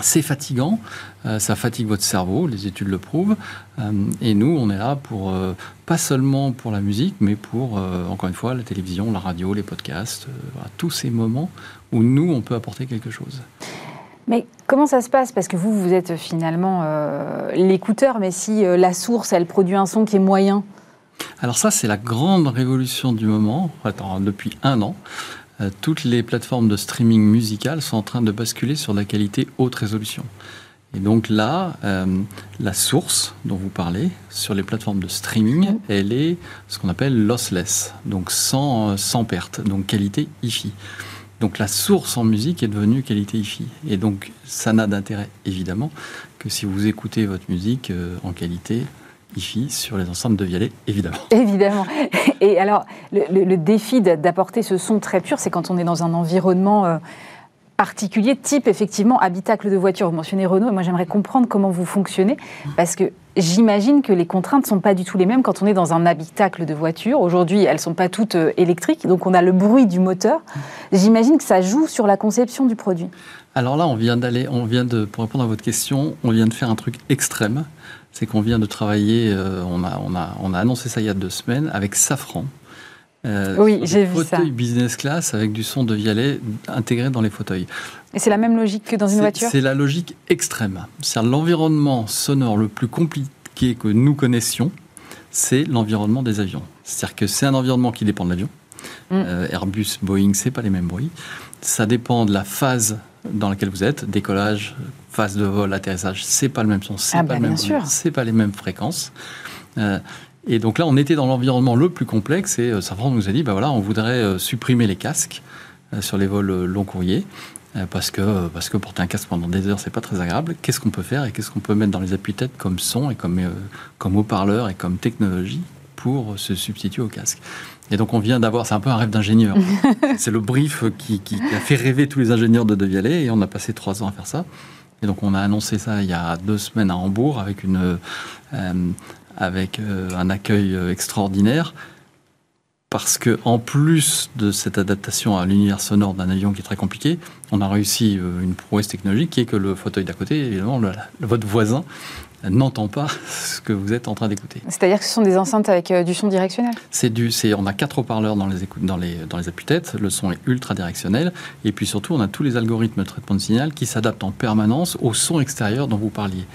c'est fatigant, euh, ça fatigue votre cerveau, les études le prouvent. Euh, et nous, on est là pour, euh, pas seulement pour la musique, mais pour, encore une fois, la télévision, la radio, les podcasts, tous ces moments où nous, on peut apporter quelque chose. Mais comment ça se passe? Parce que vous, vous êtes finalement l'écouteur, mais si la source, elle produit un son qui est moyen? Alors ça, c'est la grande révolution du moment, attends, depuis un an. Euh, toutes les plateformes de streaming musical sont en train de basculer sur la qualité haute résolution. Et donc là, euh, la source dont vous parlez sur les plateformes de streaming, elle est ce qu'on appelle lossless, donc sans, euh, sans perte, donc qualité hi Donc la source en musique est devenue qualité hi Et donc ça n'a d'intérêt évidemment que si vous écoutez votre musique en qualité IFI sur les ensembles de Vialet, évidemment. Évidemment. Et alors, le, défi d'apporter ce son très pur, c'est quand on est dans un environnement euh, particulier, type effectivement habitacle de voiture. Vous mentionnez Renault, et moi j'aimerais comprendre comment vous fonctionnez, parce que j'imagine que les contraintes ne sont pas du tout les mêmes quand on est dans un habitacle de voiture. Aujourd'hui, elles ne sont pas toutes euh, électriques, donc on a le bruit du moteur. J'imagine que ça joue sur la conception du produit. Alors là, on vient d'aller, on vient de, pour répondre à votre question, on vient de faire un truc extrême c'est qu'on vient de travailler, euh, on, a, on, a, on a annoncé ça il y a deux semaines, avec Safran. Euh, oui, j'ai vu ça. Fauteuil business class avec du son de Vialet intégré dans les fauteuils. Et c'est la même logique que dans une voiture? C'est la logique extrême. C'est l'environnement sonore le plus compliqué que nous connaissions, c'est l'environnement des avions. C'est-à-dire que c'est un environnement qui dépend de l'avion. Mm. Euh, Airbus, Boeing, c'est pas les mêmes bruits. Ça dépend de la phase dans laquelle vous êtes, décollage, phase de vol, atterrissage, c'est pas le même son, c'est ah pas, bah, c'est pas les mêmes fréquences. Euh, et donc là, on était dans l'environnement le plus complexe et euh, Safran nous a dit, bah voilà, on voudrait supprimer les casques sur les vols long courriers parce que parce que porter un casque pendant des heures, c'est pas très agréable. Qu'est-ce qu'on peut faire et qu'est-ce qu'on peut mettre dans les appuis-têtes comme son et comme comme haut-parleur et comme technologie pour se substituer au casque? Et donc on vient d'avoir, c'est un peu un rêve d'ingénieur. c'est le brief qui, qui, a fait rêver tous les ingénieurs de Devialet et on a passé trois ans à faire ça. Et donc on a annoncé ça il y a deux semaines à Hambourg avec, une, euh, avec euh, un accueil euh, extraordinaire. Parce que en plus de cette adaptation à l'univers sonore d'un avion qui est très compliqué, on a réussi une prouesse technologique qui est que le fauteuil d'à côté, évidemment, votre voisin n'entend pas ce que vous êtes en train d'écouter. C'est-à-dire que ce sont des enceintes avec du son directionnel C'est du, on a quatre haut-parleurs dans les, dans les, dans les appuis-têtes, le son est ultra directionnel, et puis surtout on a tous les algorithmes de traitement de signal qui s'adaptent en permanence au son extérieur dont vous parliez.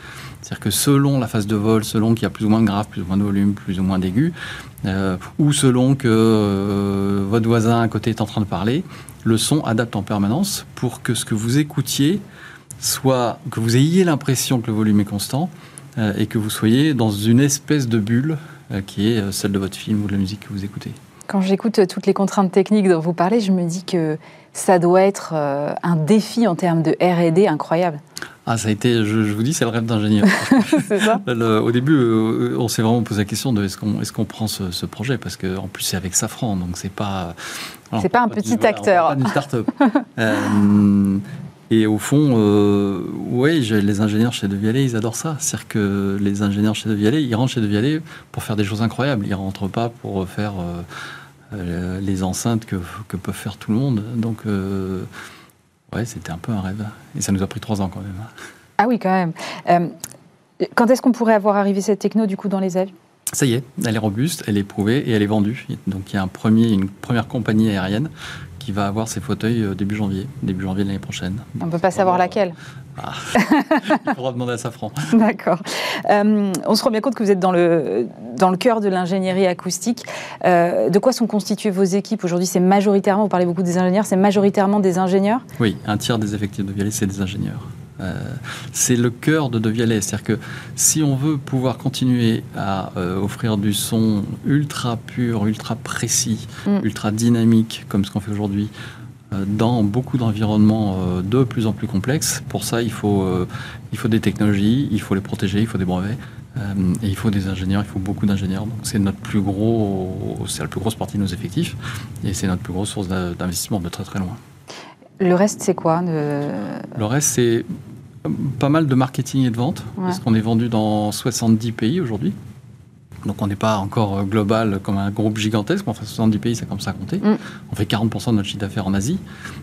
C'est-à-dire que selon la phase de vol, selon qu'il y a plus ou moins de grave, plus ou moins de volume, plus ou moins d'aigu, euh, ou selon que euh, votre voisin à côté est en train de parler, le son adapte en permanence pour que ce que vous écoutiez soit, que vous ayez l'impression que le volume est constant, euh, et que vous soyez dans une espèce de bulle euh, qui est euh, celle de votre film ou de la musique que vous écoutez. Quand j'écoute toutes les contraintes techniques dont vous parlez, je me dis que ça doit être un défi en termes de R&D incroyable. Ah, ça a été, je, vous dis, c'est le rêve d'ingénieur. c'est ça Au début, on s'est vraiment posé la question de est-ce qu'on est qu'on prend ce, projet? Parce qu'en plus, c'est avec Safran, donc c'est pas. C'est pas un petit acteur. Pas une start-up. Et au fond, euh, oui, les ingénieurs chez De Vialet, ils adorent ça. C'est-à-dire que les ingénieurs chez De Vialet, ils rentrent chez De Vialet pour faire des choses incroyables. Ils ne rentrent pas pour faire euh, euh, les enceintes que, que, peut faire tout le monde. Donc, euh, ouais, c'était un peu un rêve. Et ça nous a pris trois ans quand même. Ah oui, quand même. quand est-ce qu'on pourrait avoir arrivé cette techno, du coup, dans les avions ça y est, elle est robuste, elle est prouvée et elle est vendue. Donc il y a un premier, une première compagnie aérienne qui va avoir ses fauteuils euh, début janvier, début janvier de l'année prochaine. On ne peut pas savoir laquelle. Ah. Il faudra demander à Safran. D'accord. Euh, on se rend bien compte que vous êtes dans le, dans le cœur de l'ingénierie acoustique. Euh, de quoi sont constituées vos équipes aujourd'hui? C'est majoritairement, vous parlez beaucoup des ingénieurs, c'est majoritairement des ingénieurs? Oui, un tiers des effectifs de Vialet, c'est des ingénieurs. Euh, c'est le cœur de De Vialet. C'est-à-dire que si on veut pouvoir continuer à euh, offrir du son ultra pur, ultra précis, Mm. ultra dynamique, comme ce qu'on fait aujourd'hui, euh, dans beaucoup d'environnements de plus en plus complexes, pour ça, il faut, il faut des technologies, il faut les protéger, il faut des brevets. et il faut des ingénieurs, il faut beaucoup d'ingénieurs. Donc c'est notre plus gros, c'est la plus grosse partie de nos effectifs, et c'est notre plus grosse source d'investissement de très très loin. Le reste, c'est quoi de- Le reste, c'est pas mal de marketing et de vente, Ouais. parce qu'on est vendu dans 70 pays aujourd'hui. Donc on n'est pas encore euh, global comme un groupe gigantesque, mais enfin 70 pays, ça commence à compter. Mm. On fait 40% de notre chiffre d'affaires en Asie.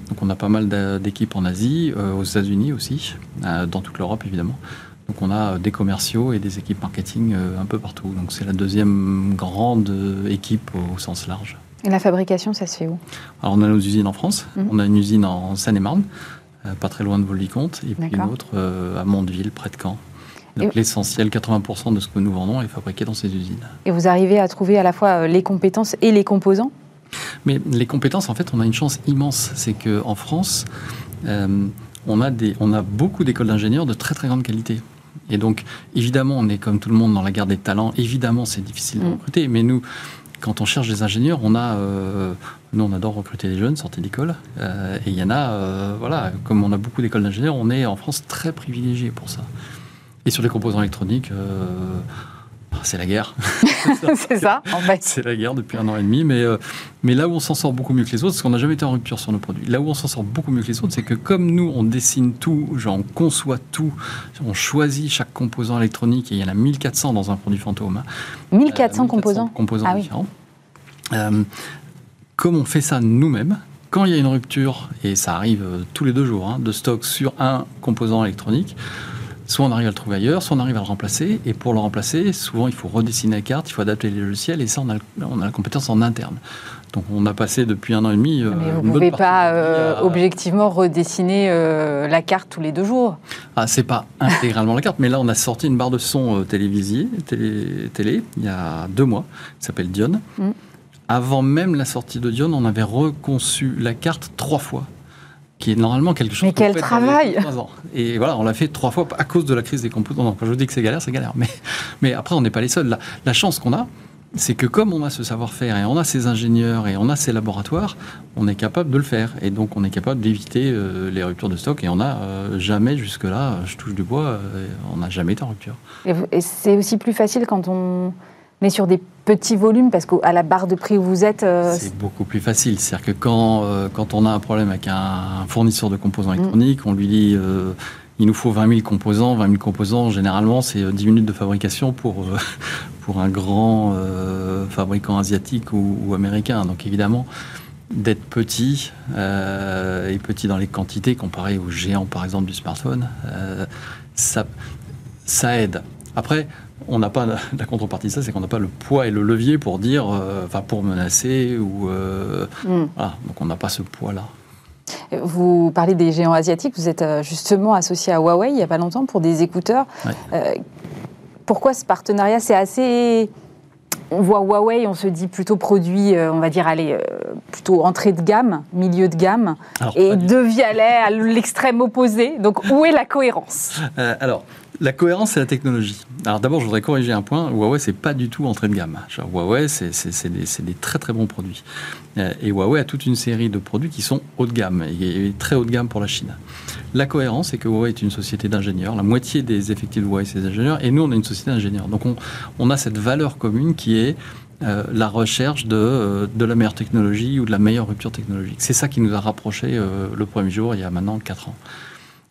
Donc on a pas mal d'équipes en Asie, euh, aux États-Unis aussi, euh, dans toute l'Europe évidemment. Donc on a des commerciaux et des équipes marketing euh, un peu partout. Donc c'est la deuxième grande équipe au sens large. Et la fabrication, ça se fait où? Alors on a nos usines en France, Mhm. on a une usine en Seine-et-Marne, pas très loin de Vol-Vicomte, et puis une autre euh, à Mondeville, près de Caen. Donc l'essentiel, 80% de ce que nous vendons est fabriqué dans ces usines. Et vous arrivez à trouver à la fois euh, les compétences et les composants? Mais les compétences, en fait, on a une chance immense, c'est qu'en France, euh, on, a des, on a beaucoup d'écoles d'ingénieurs de très très grande qualité. Et donc, évidemment, on est comme tout le monde dans la guerre des talents. Évidemment, c'est difficile de Mm. recruter. Mais nous, quand on cherche des ingénieurs, on a, euh, nous, on adore recruter des jeunes sortis d'école. Euh, et il y en a, euh, voilà, comme on a beaucoup d'écoles d'ingénieurs, on est en France très privilégié pour ça. Et sur les composants électroniques, c'est la guerre. C'est ça, en fait. C'est la guerre depuis un an et demi, mais, euh, mais là où on s'en sort beaucoup mieux que les autres, parce qu'on n'a jamais été en rupture sur nos produits, là où on s'en sort beaucoup mieux que les autres, c'est que comme nous, on dessine tout, genre on conçoit tout, on choisit chaque composant électronique, et il y en a 1400 dans un produit fantôme. hein, 1400 euh, composants. composants Ah oui. différents. Euh, comme on fait ça nous-mêmes, quand il y a une rupture, et ça arrive tous les deux jours, hein, de stock sur un composant électronique, soit on arrive à le trouver ailleurs, soit on arrive à le remplacer. Et pour le remplacer, souvent il faut redessiner la carte, il faut adapter les logiciels, et ça on a, on a la compétence en interne. Donc on a passé depuis un an et demi. euh, Mais vous ne pouvez pas euh, à- objectivement redessiner euh, la carte tous les deux jours. Ah, c'est pas intégralement la carte, mais là on a sorti une barre de son euh, télévisier, télé, télé, il y a deux mois, qui s'appelle Dion. Mm. Avant même la sortie de Dion, on avait reconçu la carte trois fois, qui est normalement quelque chose. Mais quel fait travail ans. Et voilà, on l'a fait trois fois à cause de la crise des composants. Donc, quand je vous dis que c'est galère, c'est galère. Mais, mais après, on n'est pas les seuls. La, la chance qu'on a, c'est que comme on a ce savoir-faire et on a ces ingénieurs et on a ces laboratoires, on est capable de le faire. Et donc, on est capable d'éviter euh, les ruptures de stock. Et on n'a euh, jamais, jusque-là, je touche du bois, euh, on n'a jamais été en rupture. Et, et c'est aussi plus facile quand on est sur des petits volumes, parce qu'à la barre de prix où vous êtes, euh, C'est beaucoup plus facile. C'est-à-dire que quand, euh, quand on a un problème avec un fournisseur de composants électroniques, on lui dit euh, il nous faut 20 000 composants. 20 000 composants, généralement, c'est euh, 10 minutes de fabrication pour, pour un grand fabricant asiatique ou, ou américain. Donc évidemment, d'être petit, et petit dans les quantités, comparé aux géants, par exemple, du smartphone, ça, ça aide. Après, on n'a pas la contrepartie de ça, c'est qu'on n'a pas le poids et le levier pour dire, euh, enfin pour menacer ou euh, hmm. voilà. Donc on n'a pas ce poids-là. Vous parlez des géants asiatiques, vous êtes euh, justement associé à Huawei il n'y a pas longtemps pour des écouteurs. Ouais. Euh, pourquoi ce partenariat? C'est assez. On voit Huawei, on se dit plutôt produit, euh, on va dire, allez, euh, plutôt entrée de gamme, milieu de gamme, Alors, et pas du- De Vialet à l'extrême opposé. Donc où est la cohérence? Euh, alors, la cohérence, c'est la technologie. Alors d'abord, je voudrais corriger un point. Huawei, c'est pas du tout entrée de gamme. Genre, Huawei, c'est c'est- c'est des, c'est des très très bons produits. Et Huawei a toute une série de produits qui sont haut de gamme et et très haut de gamme pour la Chine. La cohérence, c'est que Huawei est une société d'ingénieurs. La moitié des effectifs de Huawei, c'est des ingénieurs. Et nous, on est une société d'ingénieurs. Donc on, on a cette valeur commune qui est euh, la recherche de, euh, de la meilleure technologie ou de la meilleure rupture technologique. C'est ça qui nous a rapprochés euh, le premier jour, il y a maintenant 4 ans.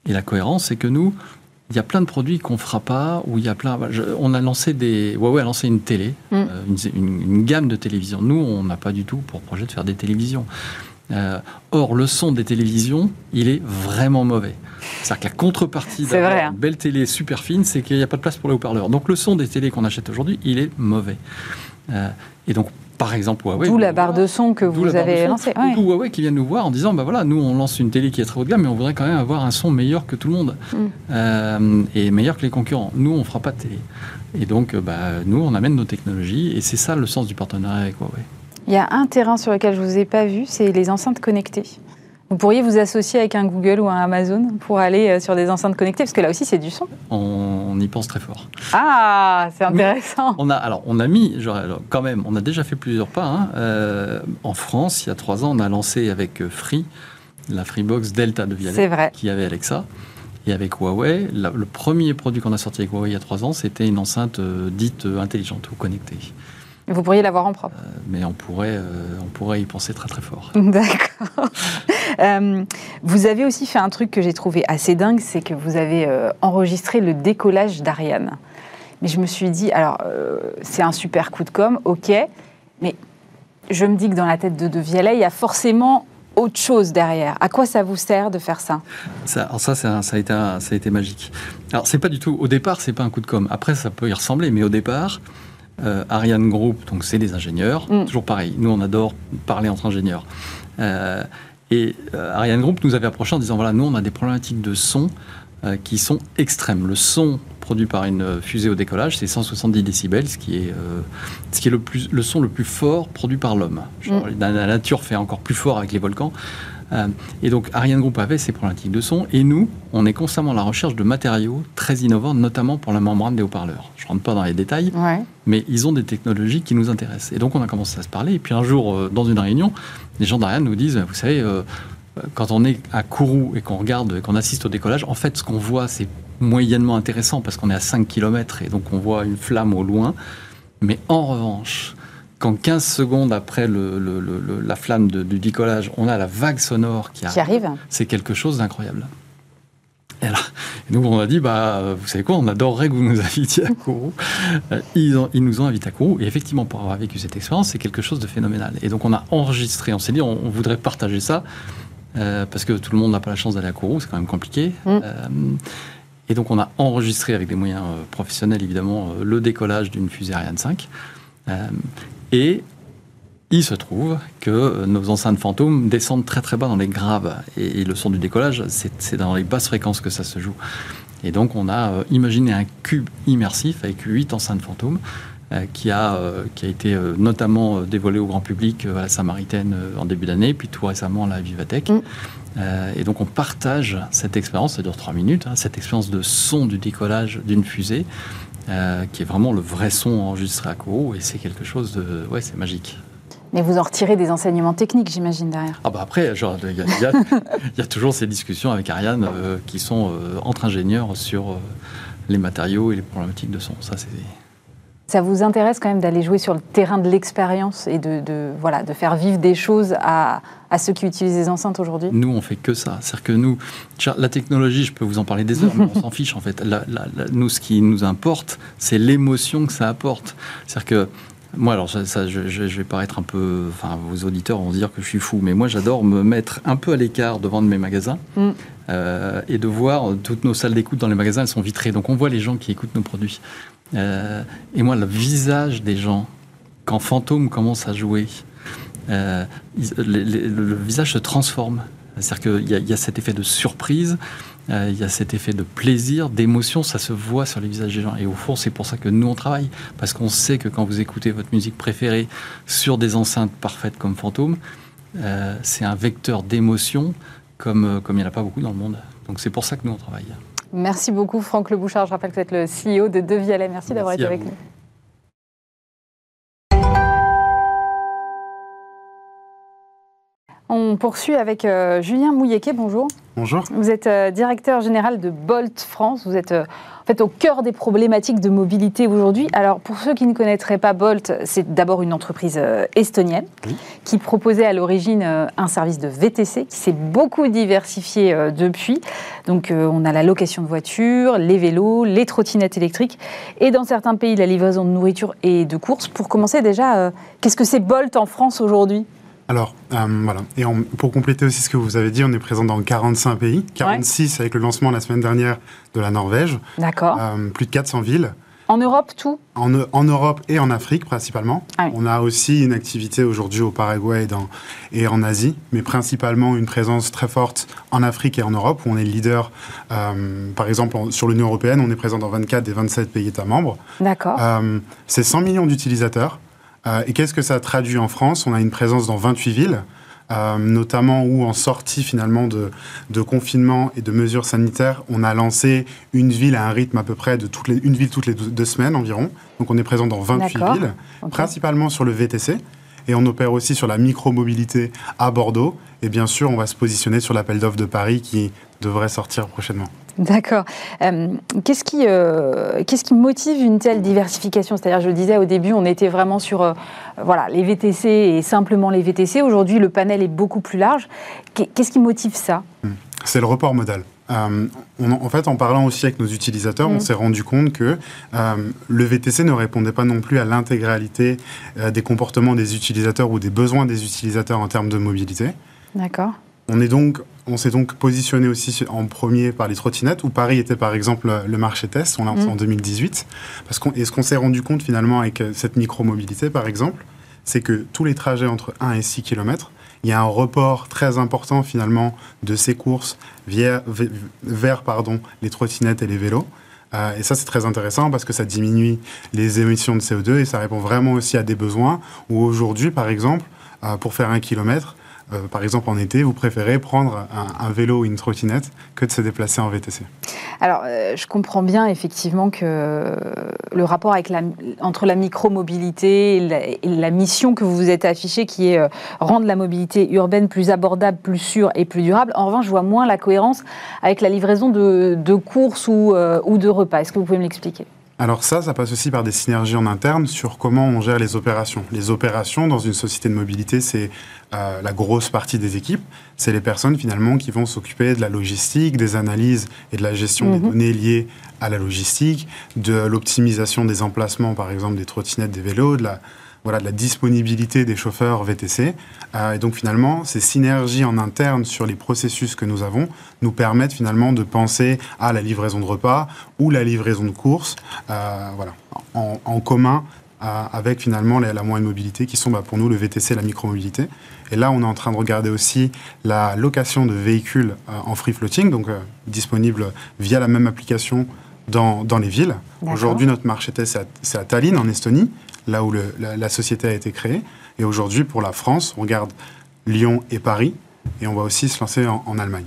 Et la cohérence, c'est que nous, il y a plein de produits qu'on fera pas, où il y a plein. je- on a lancé des. Huawei a lancé une télé, Mm. une, une- une gamme de télévisions. Nous, on n'a pas du tout pour projet de faire des télévisions. Euh, or, le son des télévisions, il est vraiment mauvais. C'est-à-dire que la contrepartie vrai, hein. belle télé super fine, c'est qu'il n'y a pas de place pour les haut-parleurs. Donc, le son des télés qu'on achète aujourd'hui, il est mauvais. Euh, et donc, Par exemple, Huawei. D'où la barre de son que vous avez lancée. Ouais. Ou Huawei qui vient nous voir en disant, bah voilà, nous on lance une télé qui est très haut de gamme, mais on voudrait quand même avoir un son meilleur que tout le monde mm. euh, et meilleur que les concurrents. Nous, on fera pas de télé. Et donc, bah, nous, on amène nos technologies et c'est ça le sens du partenariat avec Huawei. Il y a un terrain sur lequel je ne vous ai pas vu, c'est les enceintes connectées. Vous pourriez vous associer avec un Google ou un Amazon pour aller euh, sur des enceintes connectées Parce que là aussi, c'est du son. On y pense très fort. Ah, c'est intéressant. on a, alors, on a mis, genre, quand même, on a déjà fait plusieurs pas. Hein. Euh, en France, il y a trois ans, on a lancé avec euh, Free, la Freebox Delta de Vialet, vrai. qui avait Alexa. Et avec Huawei, le premier produit qu'on a sorti avec Huawei il y a trois ans, c'était une enceinte dite intelligente ou connectée. Vous pourriez l'avoir en propre. Euh, mais on pourrait, euh, on pourrait y penser très très fort. D'accord. Euh, vous avez aussi fait un truc que j'ai trouvé assez dingue, c'est que vous avez enregistré le décollage d'Ariane. Mais je me suis dit, alors c'est un super coup de com, ok, mais je me dis que dans la tête de De Vialet, il y a forcément autre chose derrière. À quoi ça vous sert de faire ça, ça Alors ça, ça, a été, ça a été magique. Alors c'est pas du tout, au départ, c'est pas un coup de com. Après, ça peut y ressembler, mais au départ, euh, Ariane Group, donc c'est des ingénieurs. Mm. Toujours pareil, nous on adore parler entre ingénieurs. Euh, et euh, Ariane Group nous avait approché en disant voilà, nous on a des problématiques de son qui sont extrêmes. Le son produit par une fusée au décollage, c'est 170 décibels, ce qui est, ce qui est le, plus, le son le plus fort produit par l'homme. Mm. La nature fait encore plus fort avec les volcans. Euh, et donc Ariane Group avait ses problématiques de son, et nous, on est constamment à la recherche de matériaux très innovants, notamment pour la membrane des haut-parleurs. Je ne rentre pas dans les détails, mais ils ont des technologies qui nous intéressent. Et donc on a commencé à se parler, et puis un jour, euh, dans une réunion, les gens d'Ariane nous disent, vous savez, euh, quand on est à Kourou et qu'on regarde, qu'on assiste au décollage, en fait, ce qu'on voit, c'est moyennement intéressant parce qu'on est à 5 km et donc on voit une flamme au loin. Mais en revanche, quand 15 secondes après la flamme du décollage, on a la vague sonore qui arrive, c'est quelque chose d'incroyable. Et, nous, on a dit, bah, vous savez quoi, on adorerait que vous nous invitiez à Kourou. Euh, ils, nous ont invités à Kourou. Et effectivement, pour avoir vécu cette expérience, c'est quelque chose de phénoménal. Et donc, on a enregistré, on s'est dit, on, voudrait partager ça, euh, parce que tout le monde n'a pas la chance d'aller à Kourou, c'est quand même compliqué. Mm. Euh, et donc, on a enregistré avec des moyens professionnels, évidemment, le décollage d'une fusée Ariane 5. Et il se trouve que euh, nos enceintes fantômes descendent très très bas dans les graves. Et, le son du décollage, c'est dans les basses fréquences que ça se joue. Et donc on a euh, imaginé un cube immersif avec huit enceintes fantômes euh, qui, a, qui a été notamment dévoilé au grand public à la Samaritaine en début d'année, puis tout récemment à la Vivatech. Mm. et donc on partage cette expérience, ça dure trois minutes, hein, cette expérience de son du décollage d'une fusée euh, qui est vraiment le vrai son enregistré à Kourou, et c'est quelque chose de... Ouais, c'est magique. Mais vous en retirez des enseignements techniques, j'imagine, derrière. Ah bah après, il y, a toujours ces discussions avec Ariane euh, qui sont euh, entre ingénieurs sur les matériaux et les problématiques de son. Ça, c'est ça vous intéresse quand même d'aller jouer sur le terrain de l'expérience et de, voilà, de faire vivre des choses à, ceux qui utilisent les enceintes aujourd'hui? Nous, on fait que ça. C'est-à-dire que nous, la technologie, je peux vous en parler des heures, mais on s'en fiche en fait. nous, ce qui nous importe, c'est l'émotion que ça apporte. C'est-à-dire que moi, alors, ça, je, vais paraître un peu. Enfin, vos auditeurs vont dire que je suis fou, mais moi, j'adore me mettre un peu à l'écart devant de mes magasins mm. euh, et de voir toutes nos salles d'écoute dans les magasins, elles sont vitrées. Donc, on voit les gens qui écoutent nos produits. Euh, et moi, le visage des gens, quand Fantôme commence à jouer, euh, le, visage se transforme. C'est-à-dire qu'il y, a cet effet de surprise, euh, il y a cet effet de plaisir, d'émotion, ça se voit sur les visages des gens. Et au fond, c'est pour ça que nous, on travaille. Parce qu'on sait que quand vous écoutez votre musique préférée sur des enceintes parfaites comme Fantôme, c'est un vecteur d'émotion comme, comme il n'y en a pas beaucoup dans le monde. Donc c'est pour ça que nous, on travaille. Merci beaucoup, Franck Le Bouchard. Je rappelle que vous êtes le CEO de Devialet. Merci, d'avoir été avec nous. On poursuit avec euh, Julien Mouilléquet. Bonjour. Bonjour. Vous êtes euh, directeur général de Bolt France. Vous êtes euh, en fait au cœur des problématiques de mobilité aujourd'hui. Alors, pour ceux qui ne connaîtraient pas Bolt, c'est d'abord une entreprise estonienne qui proposait à l'origine un service de VTC qui s'est beaucoup diversifié depuis. Donc, on a la location de voitures, les vélos, les trottinettes électriques et dans certains pays, la livraison de nourriture et de courses. Pour commencer, déjà, qu'est-ce que c'est Bolt en France aujourd'hui? Alors, euh, voilà. Et pour compléter aussi ce que vous avez dit, on est présent dans 45 pays, 46 avec le lancement la semaine dernière de la Norvège. D'accord. Euh, plus de 400 villes. En Europe, tout? En, en Europe et en Afrique principalement. Ah oui. On a aussi une activité aujourd'hui au Paraguay et, dans- et en Asie, mais principalement une présence très forte en Afrique et en Europe, où on est leader. euh, par exemple, en- sur l'Union européenne, on est présent dans 24 des 27 pays États membres. D'accord. Euh, c'est 100 millions d'utilisateurs. Euh, et qu'est-ce que ça traduit en France? On a une présence dans 28 villes, euh, notamment où en sortie finalement de, de confinement et de mesures sanitaires, on a lancé une ville à un rythme à peu près de toutes les, une ville toutes les deux, deux semaines environ. Donc on est présent dans 28 D'accord. villes, principalement sur le VTC. Et on opère aussi sur la micromobilité à Bordeaux. Et bien sûr, on va se positionner sur l'appel d'offres de Paris qui devrait sortir prochainement. D'accord. Euh, qu'est-ce qui, euh, qu'est-ce qui motive une telle diversification? C'est-à-dire, je le disais au début, on était vraiment sur euh, voilà, les VTC et simplement les VTC. Aujourd'hui, le panel est beaucoup plus large. Qu'est- Qu'est-ce qui motive ça? C'est le report modal. Euh, on- en fait, en parlant aussi avec nos utilisateurs, Mm. on s'est rendu compte que euh, le VTC ne répondait pas non plus à l'intégralité euh, des comportements des utilisateurs ou des besoins des utilisateurs en termes de mobilité. D'accord. On est donc, on s'est donc positionné aussi en premier par les trottinettes, où Paris était par exemple le marché test, on l'a lancé Mm. en 2018. Parce qu'on, et ce qu'on s'est rendu compte finalement avec euh, cette micromobilité par exemple, c'est que tous les trajets entre 1 et 6 km, il y a un report très important finalement de ces courses via- vers pardon, les trottinettes et les vélos. Euh, et ça, c'est très intéressant parce que ça diminue les émissions de CO2 et ça répond vraiment aussi à des besoins où aujourd'hui, par exemple, euh, pour faire un kilomètre, euh, par exemple en été, vous préférez prendre un, vélo ou une trottinette que de se déplacer en VTC. Alors, euh, je comprends bien effectivement que le rapport entre la micromobilité et la, et la mission que vous vous êtes affichée, qui est euh, rendre la mobilité urbaine plus abordable, plus sûre et plus durable. En revanche, je vois moins la cohérence avec la livraison de, courses ou, ou de repas. Est-ce que vous pouvez me l'expliquer? Alors ça, ça passe aussi par des synergies en interne sur comment on gère les opérations. Les opérations dans une société de mobilité, c'est euh, la grosse partie des équipes. C'est les personnes finalement qui vont s'occuper de la logistique, des analyses et de la gestion des Mhm. données liées à la logistique, de l'optimisation des emplacements, par exemple des trottinettes, des vélos, de la, voilà, de la disponibilité des chauffeurs VTC. Euh, et donc finalement, ces synergies en interne sur les processus que nous avons nous permettent finalement de penser à la livraison de repas ou la livraison de courses, euh, voilà, en, en commun euh, avec finalement la, la moyenne mobilité qui sont bah, pour nous le VTC et la micromobilité. Et là, on est en train de regarder aussi la location de véhicules en free floating, donc disponibles via la même application dans, dans les villes. Aujourd'hui, notre marché test, c'est à, c'est à Tallinn, en Estonie, là où le- la, la société a été créée. Et aujourd'hui, pour la France, on regarde Lyon et Paris. Et on va aussi se lancer en, en Allemagne.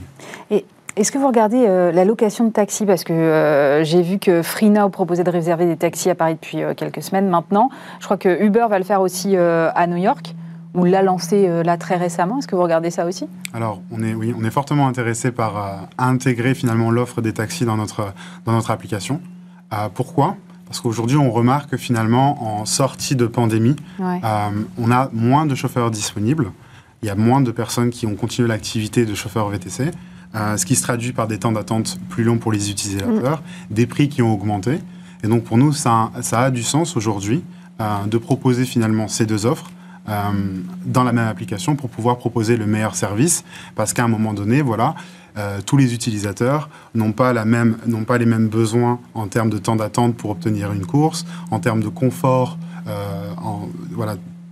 Est-ce que vous regardez euh, la location de taxis? Parce que euh, j'ai vu que Freenow proposait de réserver des taxis à Paris depuis euh, quelques semaines maintenant. Je crois que Uber va le faire aussi à New York, ou l'a lancé là très récemment. Est-ce que vous regardez ça aussi? Alors, on est, oui, on est fortement intéressé par euh, intégrer finalement l'offre des taxis dans notre, dans notre application. Euh, pourquoi? Parce qu'aujourd'hui, on remarque que finalement, en sortie de pandémie, Ouais. euh, on a moins de chauffeurs disponibles. Il y a moins de personnes qui ont continué l'activité de chauffeur VTC, euh, ce qui se traduit par des temps d'attente plus longs pour les utilisateurs, des prix qui ont augmenté. Et donc, pour nous, ça, a- ça a du sens aujourd'hui euh, de proposer finalement ces deux offres dans la même application pour pouvoir proposer le meilleur service. Parce qu'à un moment donné, voilà, euh, tous les utilisateurs n'ont pas, les mêmes besoins en termes de temps d'attente pour obtenir une course, en termes de confort, euh,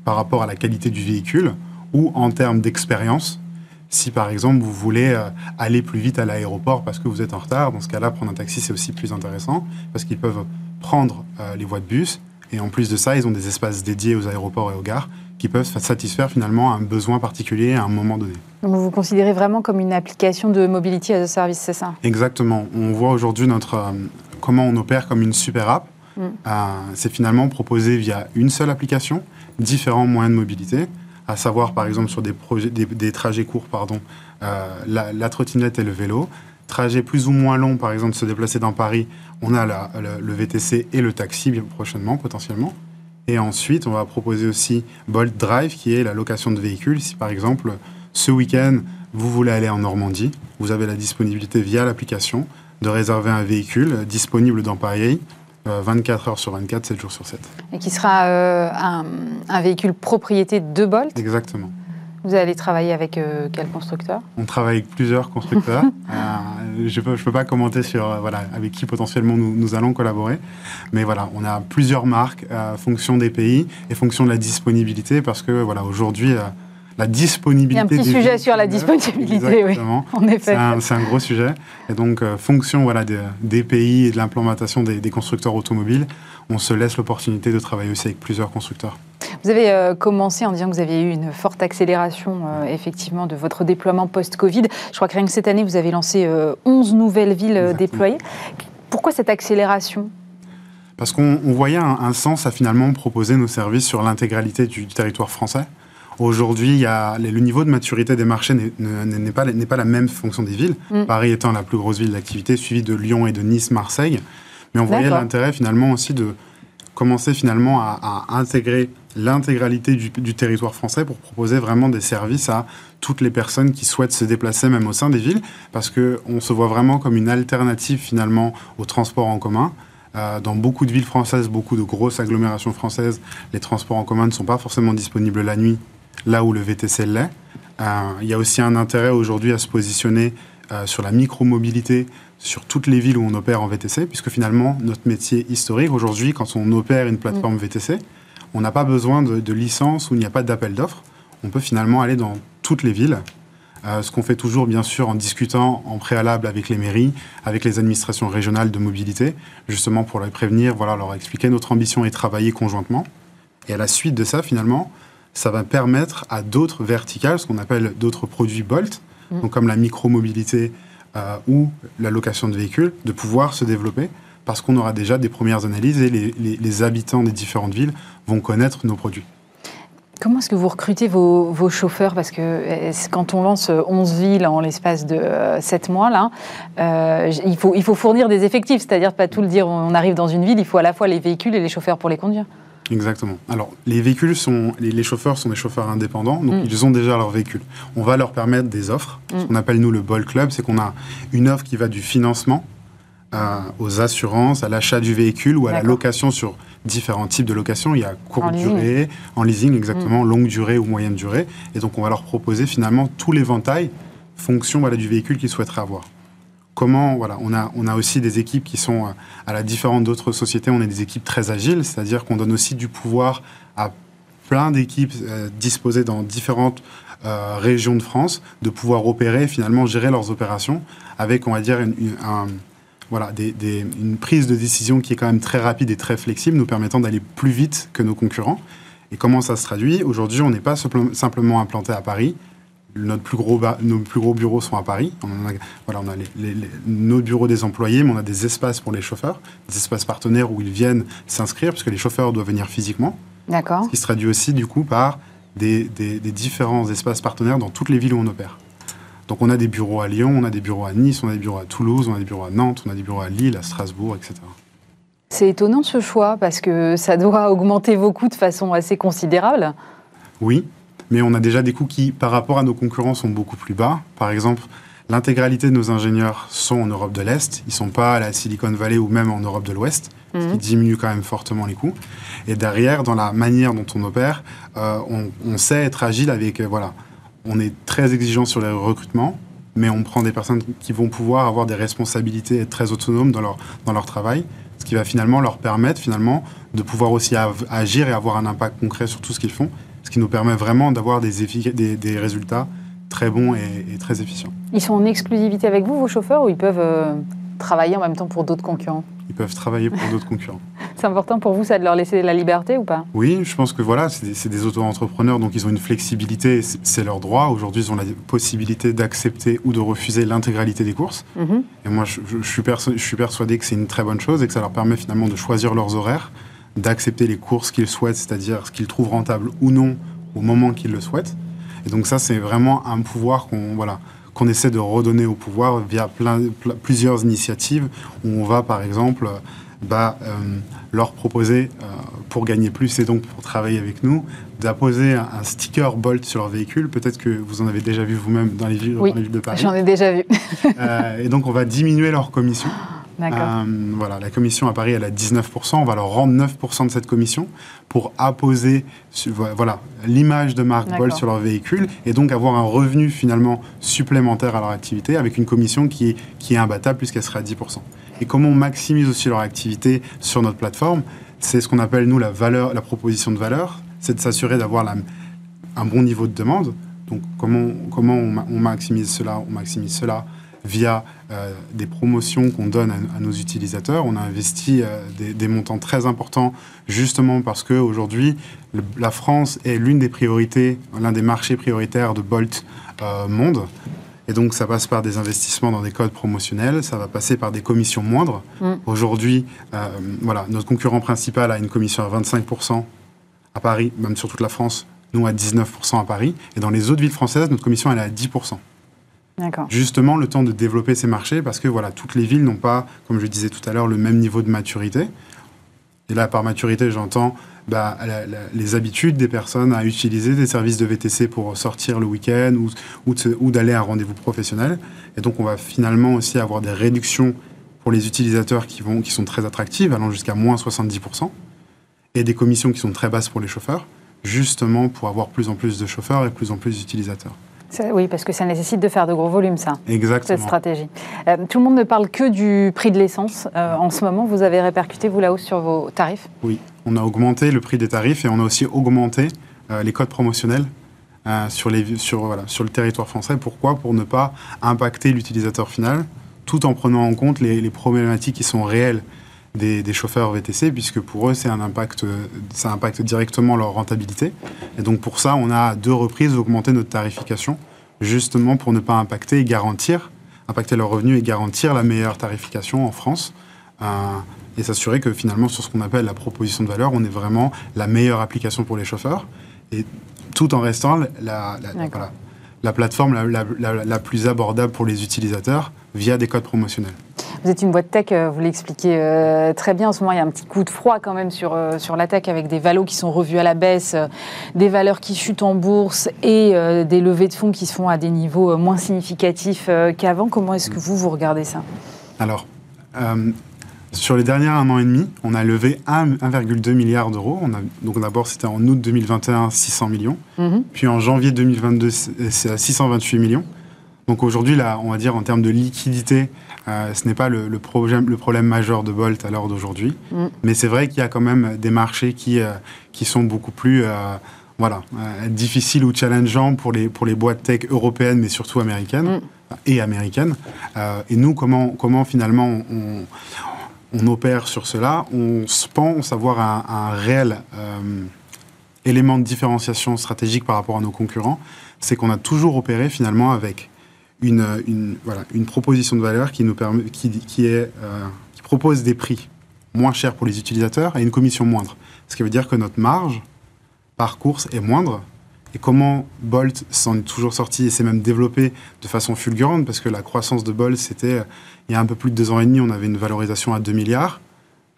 par rapport à la qualité du véhicule, ou en termes d'expérience. Si par exemple vous voulez euh, aller plus vite à l'aéroport parce que vous êtes en retard, dans ce cas-là, prendre un taxi c'est aussi plus intéressant parce qu'ils peuvent prendre les voies de bus et en plus de ça, ils ont des espaces dédiés aux aéroports et aux gares qui peuvent satisfaire finalement un besoin particulier à un moment donné. Donc vous vous considérez vraiment comme une application de mobility as a service, c'est ça? Exactement. On voit aujourd'hui notre euh, comment on opère comme une super app. Mm. Euh, c'est finalement proposé via une seule application différents moyens de mobilité, à savoir par exemple sur des, projets, des, des trajets courts, pardon, euh, la, la trottinette et le vélo. Trajet plus ou moins long, par exemple, se déplacer dans Paris, on a la- le, le VTC et le taxi bien prochainement, potentiellement. Et ensuite, on va proposer aussi Bolt Drive, qui est la location de véhicules. Si par exemple, ce week-end, vous voulez aller en Normandie, vous avez la disponibilité via l'application de réserver un véhicule euh, disponible dans Paris euh, 24 heures sur 24, 7 jours sur 7. Et qui sera euh, un, un véhicule propriété de Bolt. Exactement. Vous allez travailler avec euh, quel constructeur? On travaille avec plusieurs constructeurs. Euh, je peux, je peux pas commenter sur euh, voilà, avec qui potentiellement nous, nous, allons collaborer. Mais voilà, on a plusieurs marques, euh, fonction des pays et fonction de la disponibilité, parce que voilà, aujourd'hui, euh, la disponibilité. Il y a un petit sujet sur la disponibilité, oui. En effet. C'est un, gros sujet. Et donc, euh, fonction voilà, des pays et de l'implémentation des, des, constructeurs automobiles, on se laisse l'opportunité de travailler aussi avec plusieurs constructeurs. Vous avez euh, commencé en disant que vous aviez eu une forte accélération, euh, effectivement, de votre déploiement post-Covid. Je crois que rien que cette année, vous avez lancé 11 nouvelles villes Exactement. déployées. Pourquoi cette accélération? Parce qu'on voyait un, un, sens à finalement proposer nos services sur l'intégralité du, du territoire français. Aujourd'hui, le niveau de maturité des marchés n'est pas, pas, la même fonction des villes. Mm. Paris étant la plus grosse ville d'activité, suivie de Lyon et de Nice, Marseille. Mais on voyait l'intérêt finalement aussi de commencer finalement à, à intégrer l'intégralité du, du, territoire français pour proposer vraiment des services à toutes les personnes qui souhaitent se déplacer même au sein des villes, parce qu'on se voit vraiment comme une alternative finalement au transport en commun. Euh, dans beaucoup de villes françaises, beaucoup de grosses agglomérations françaises, les transports en commun ne sont pas forcément disponibles la nuit là où le VTC l'est. Euh, il y a aussi un intérêt aujourd'hui à se positionner euh, sur la micromobilité sur toutes les villes où on opère en VTC, puisque finalement, notre métier historique, aujourd'hui, quand on opère une plateforme mm. VTC, on n'a pas besoin de, licence ou il n'y a pas d'appel d'offres. On peut finalement aller dans toutes les villes, euh, ce qu'on fait toujours, bien sûr, en discutant en préalable avec les mairies, avec les administrations régionales de mobilité, justement pour les prévenir, voilà, leur expliquer notre ambition et travailler conjointement. Et à la suite de ça, finalement, ça va permettre à d'autres verticales, ce qu'on appelle d'autres produits Bolt, mm. donc comme la micromobilité euh, ou la location de véhicules, de pouvoir se développer parce qu'on aura déjà des premières analyses et les, habitants des différentes villes vont connaître nos produits. Comment est-ce que vous recrutez vos, chauffeurs? Parce que quand on lance 11 villes en l'espace de 7 euh, mois, là, euh, il, faut, il faut fournir des effectifs, c'est-à-dire pas tout le dire, on arrive dans une ville, il faut à la fois les véhicules et les chauffeurs pour les conduire. Exactement. Alors, les véhicules sont, les, chauffeurs sont des chauffeurs indépendants, donc mm. ils ont déjà leur véhicule. On va leur permettre des offres. Ce mm. qu'on appelle nous le Ball Club, c'est qu'on a une offre qui va du financement euh, aux assurances, à l'achat du véhicule ou à la location sur différents types de location. Il y a courte durée, en leasing exactement, mm. longue durée ou moyenne durée. Et donc, on va leur proposer finalement tout l'éventail fonction voilà, du véhicule qu'ils souhaiteraient avoir comment, voilà, on a, on a aussi des équipes qui sont, euh, à la différence d'autres sociétés, on est des équipes très agiles, c'est-à-dire qu'on donne aussi du pouvoir à plein d'équipes euh, disposées dans différentes euh, régions de France de pouvoir opérer finalement gérer leurs opérations avec, on va dire, une, voilà, une prise de décision qui est quand même très rapide et très flexible, nous permettant d'aller plus vite que nos concurrents. Et comment ça se traduit? Aujourd'hui, on n'est pas simplement implanté à Paris, notre plus gros nos plus gros bureaux sont à Paris. On a, voilà, on a nos bureaux des employés, mais on a des espaces pour les chauffeurs, des espaces partenaires où ils viennent s'inscrire, parce que les chauffeurs doivent venir physiquement. D'accord. Ce qui se traduit aussi, du coup, par des, des, différents espaces partenaires dans toutes les villes où on opère. Donc on a des bureaux à Lyon, on a des bureaux à Nice, on a des bureaux à Toulouse, on a des bureaux à Nantes, on a des bureaux à Lille, à Strasbourg, etc. C'est étonnant ce choix, parce que ça doit augmenter vos coûts de façon assez considérable. Oui, mais on a déjà des coûts qui, par rapport à nos concurrents, sont beaucoup plus bas. Par exemple, l'intégralité de nos ingénieurs sont en Europe de l'Est, ils ne sont pas à la Silicon Valley ou même en Europe de l'Ouest, ce qui mhm. diminue quand même fortement les coûts. Et derrière, dans la manière dont on opère, euh, on, sait être agile avec, euh, voilà, on est très exigeant sur les recrutements, mais on prend des personnes qui vont pouvoir avoir des responsabilités et être très autonomes dans leur, dans leur travail, ce qui va finalement leur permettre finalement de pouvoir aussi agir et avoir un impact concret sur tout ce qu'ils font ce qui nous permet vraiment d'avoir des, des, résultats très bons et, très efficients. Ils sont en exclusivité avec vous, vos chauffeurs, ou ils peuvent euh, travailler en même temps pour d'autres concurrents? Ils peuvent travailler pour d'autres concurrents. C'est important pour vous, ça, de leur laisser la liberté ou pas? Oui, je pense que voilà, c'est des, auto-entrepreneurs, donc ils ont une flexibilité, c'est leur droit. Aujourd'hui, ils ont la possibilité d'accepter ou de refuser l'intégralité des courses. Mhm. Et moi, je, je, suis je suis persuadé que c'est une très bonne chose et que ça leur permet finalement de choisir leurs horaires d'accepter les courses qu'ils souhaitent, c'est-à-dire ce qu'ils trouvent rentable ou non au moment qu'ils le souhaitent. Et donc ça, c'est vraiment un pouvoir qu'on voilà, qu'on essaie de redonner au pouvoir via plein, plusieurs initiatives où on va, par exemple, bah, euh, leur proposer, euh, pour gagner plus et donc pour travailler avec nous, d'apposer un, sticker Bolt sur leur véhicule. Peut-être que vous en avez déjà vu vous-même dans les villes, oui, de Paris. J'en ai déjà vu. Euh, et donc on va diminuer leur commission. Euh, voilà, la commission à Paris, elle a 19%. On va leur rendre 9% de cette commission pour apposer voilà, l'image de marque. Bolt sur leur véhicule et donc avoir un revenu finalement supplémentaire à leur activité avec une commission qui est, qui est imbattable puisqu'elle sera à 10%. Et comment on maximise aussi leur activité sur notre plateforme C'est ce qu'on appelle, nous, la, valeur, la proposition de valeur. C'est de s'assurer d'avoir un bon niveau de demande. Donc, comment, comment on maximise cela On maximise cela via euh, des promotions qu'on donne à, à nos utilisateurs. On a investi euh, des, des montants très importants justement parce qu'aujourd'hui, la France est l'une des priorités, l'un des marchés prioritaires de Bolt euh, monde. Et donc, ça passe par des investissements dans des codes promotionnels, ça va passer par des commissions moindres. Mm. Aujourd'hui, voilà, notre concurrent principal a une commission à 25% à Paris, même sur toute la France, nous à 19% à Paris. Et dans les autres villes françaises, notre commission elle est à 10% D'accord. Justement le temps de développer ces marchés parce que voilà, toutes les villes n'ont pas, comme je disais tout à l'heure, le même niveau de maturité. Et là, par maturité, j'entends bah, les habitudes des personnes à utiliser des services de VTC pour sortir le week-end ou d'aller à un rendez-vous professionnel. Et donc, on va finalement aussi avoir des réductions pour les utilisateurs qui, vont, qui sont très attractives, allant jusqu'à moins 70%, et des commissions qui sont très basses pour les chauffeurs, justement pour avoir plus en plus de chauffeurs et plus en plus d'utilisateurs. Ça- Oui, parce que ça nécessite de faire de gros volumes, ça. cette Exactement. stratégie. Euh, tout le monde ne parle que du prix de l'essence. Euh, en ce moment, vous avez répercuté, vous, la hausse sur vos tarifs? Oui, on a augmenté le prix des tarifs et on a aussi augmenté euh, les codes promotionnels sur, les, sur, voilà, sur le territoire français. Pourquoi? Pour ne pas impacter l'utilisateur final, tout en prenant en compte les, les problématiques qui sont réelles des, des chauffeurs VTC, puisque pour eux, c'est un impact, euh, ça impacte directement leur rentabilité. Et donc pour ça, on a à deux reprises augmenté notre tarification, justement pour ne pas impacter et garantir, impacter leurs revenus et garantir la meilleure tarification en France. Euh, et s'assurer que finalement, sur ce qu'on appelle la proposition de valeur, on est vraiment la meilleure application pour les chauffeurs, et tout en restant la, la- la- D'accord. voilà, la plateforme la, la- la- la plus abordable pour les utilisateurs via des codes promotionnels. Vous êtes une boîte tech, euh, vous l'expliquez euh, très bien. En ce moment, il y a un petit coup de froid quand même sur, euh, sur la tech avec des valos qui sont revus à la baisse, euh, des valeurs qui chutent en bourse et des levées de fonds qui se font à des niveaux moins significatifs qu'avant. Comment est-ce que vous, vous regardez ça? Alors, sur les derniers un an et demi, on a levé un- 1,2 milliard d'euros. Donc d'abord, c'était en août 2021, 600 millions. Mhm. Puis en janvier 2022, c'est c'est à 628 millions. Donc aujourd'hui, là, on va dire en termes de liquidité, euh, ce n'est pas le, le problème, le problème majeur de Bolt à l'heure d'aujourd'hui. Mm. Mais c'est vrai qu'il y a quand même des marchés qui, euh, qui sont beaucoup plus euh, voilà, difficiles ou challengeants pour les, pour les boîtes tech européennes, mais surtout américaines et américaines. Et nous, comment, comment finalement on, on opère sur cela? On se pense avoir un, un réel élément de différenciation stratégique par rapport à nos concurrents, c'est qu'on a toujours opéré finalement avec une, voilà, une proposition de valeur qui, nous permet, qui, qui, est, euh, qui propose des prix moins chers pour les utilisateurs et une commission moindre. Ce qui veut dire que notre marge par course est moindre. Et comment Bolt s'en est toujours sorti et s'est même développé de façon fulgurante, parce que la croissance de Bolt, c'était il y a un peu plus de deux ans et demi, on avait une valorisation à 2 milliards.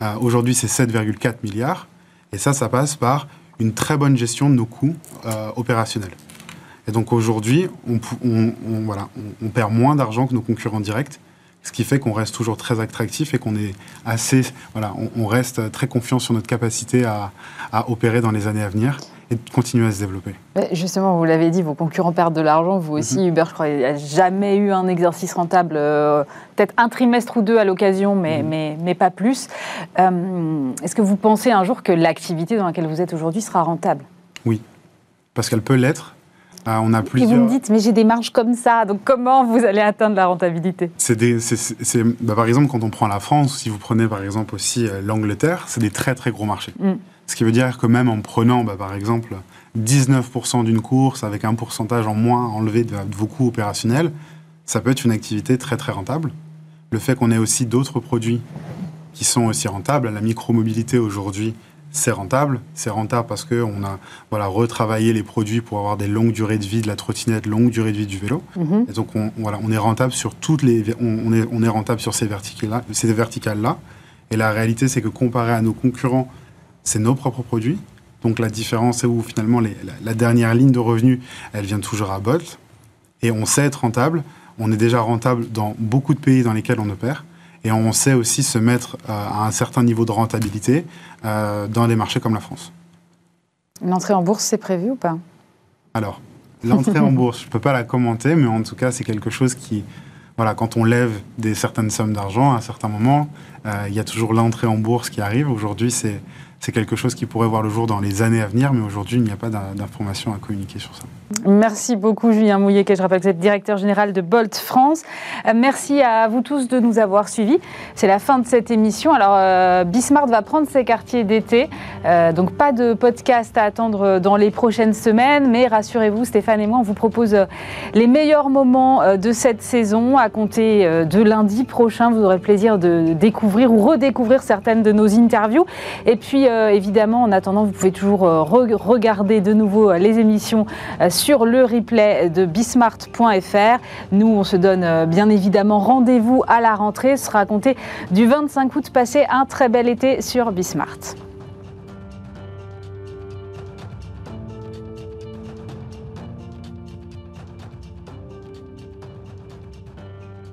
Euh, Aujourd'hui, c'est 7,4 milliards. Et ça, ça passe par une très bonne gestion de nos coûts euh, opérationnels. Et donc aujourd'hui, on, pou- on- on- voilà, on, on perd moins d'argent que nos concurrents directs, ce qui fait qu'on reste toujours très attractif et qu'on est assez, voilà, on, reste très confiant sur notre capacité à, à opérer dans les années à venir et de continuer à se développer. Justement, vous l'avez dit, vos concurrents perdent de l'argent. Vous aussi, Uber, je crois, il n'y a jamais eu un exercice rentable, euh, peut-être un trimestre ou deux à l'occasion, mais, mais, mais pas plus. Euh, Est-ce que vous pensez un jour que l'activité dans laquelle vous êtes aujourd'hui sera rentable? Parce qu'elle peut l'être. Euh, on a Et vous me dites, mais j'ai des marges comme ça, donc comment vous allez atteindre la rentabilité? C'est des, c'est- c'est- c'est- bah, par exemple, quand on prend la France, si vous prenez par exemple aussi euh, l'Angleterre, c'est des très très gros marchés. Mm. Ce qui veut dire que même en prenant, bah, par exemple, 19% d'une course avec un pourcentage en moins enlevé de, de vos coûts opérationnels, ça peut être une activité très très rentable. Le fait qu'on ait aussi d'autres produits qui sont aussi rentables, la micromobilité aujourd'hui, c'est rentable. C'est rentable parce qu'on a voilà, retravaillé les produits pour avoir des longues durées de vie de la trottinette, longue durée de vie du vélo. Mhm. Et donc, on, voilà, on est rentable sur toutes les, on, est, on est rentable sur ces verticales-là, ces. Et la réalité, c'est que comparé à nos concurrents, c'est nos propres produits. Donc, la différence, c'est où finalement les- la, la dernière ligne de revenus, elle vient toujours à Bolt. Et on sait être rentable. On est déjà rentable dans beaucoup de pays dans lesquels on opère. Et on sait aussi se mettre à un certain niveau de rentabilité dans des marchés comme la France. L'entrée en bourse, c'est prévu ou pas? Alors, l'entrée en bourse, je ne peux pas la commenter, mais en tout cas, c'est quelque chose qui, voilà, quand on lève des certaines sommes d'argent, à un certain moment, il y a toujours l'entrée en bourse qui arrive. Aujourd'hui, c'est c'est quelque chose qui pourrait voir le jour dans les années à venir, mais aujourd'hui, il n'y a pas d'informations à communiquer sur ça. Merci beaucoup, Julien Mouillet, que je rappelle que vous êtes directeur général de Bolt France. Euh, merci à vous tous de nous avoir suivis. C'est la fin de cette émission. Alors, euh, Bismart va prendre ses quartiers d'été, euh, donc pas de podcast à attendre dans les prochaines semaines, mais rassurez-vous, Stéphane et moi, on vous propose les meilleurs moments de cette saison à compter de lundi prochain. Vous aurez le plaisir de découvrir ou redécouvrir certaines de nos interviews. Et puis, euh, évidemment, en attendant, vous pouvez toujours euh, regarder de nouveau euh, les émissions sur le replay de bismart.fr. Nous, on se donne bien évidemment rendez-vous à la rentrée. Ce sera compté du 25 août. Passez un très bel été sur Bismart.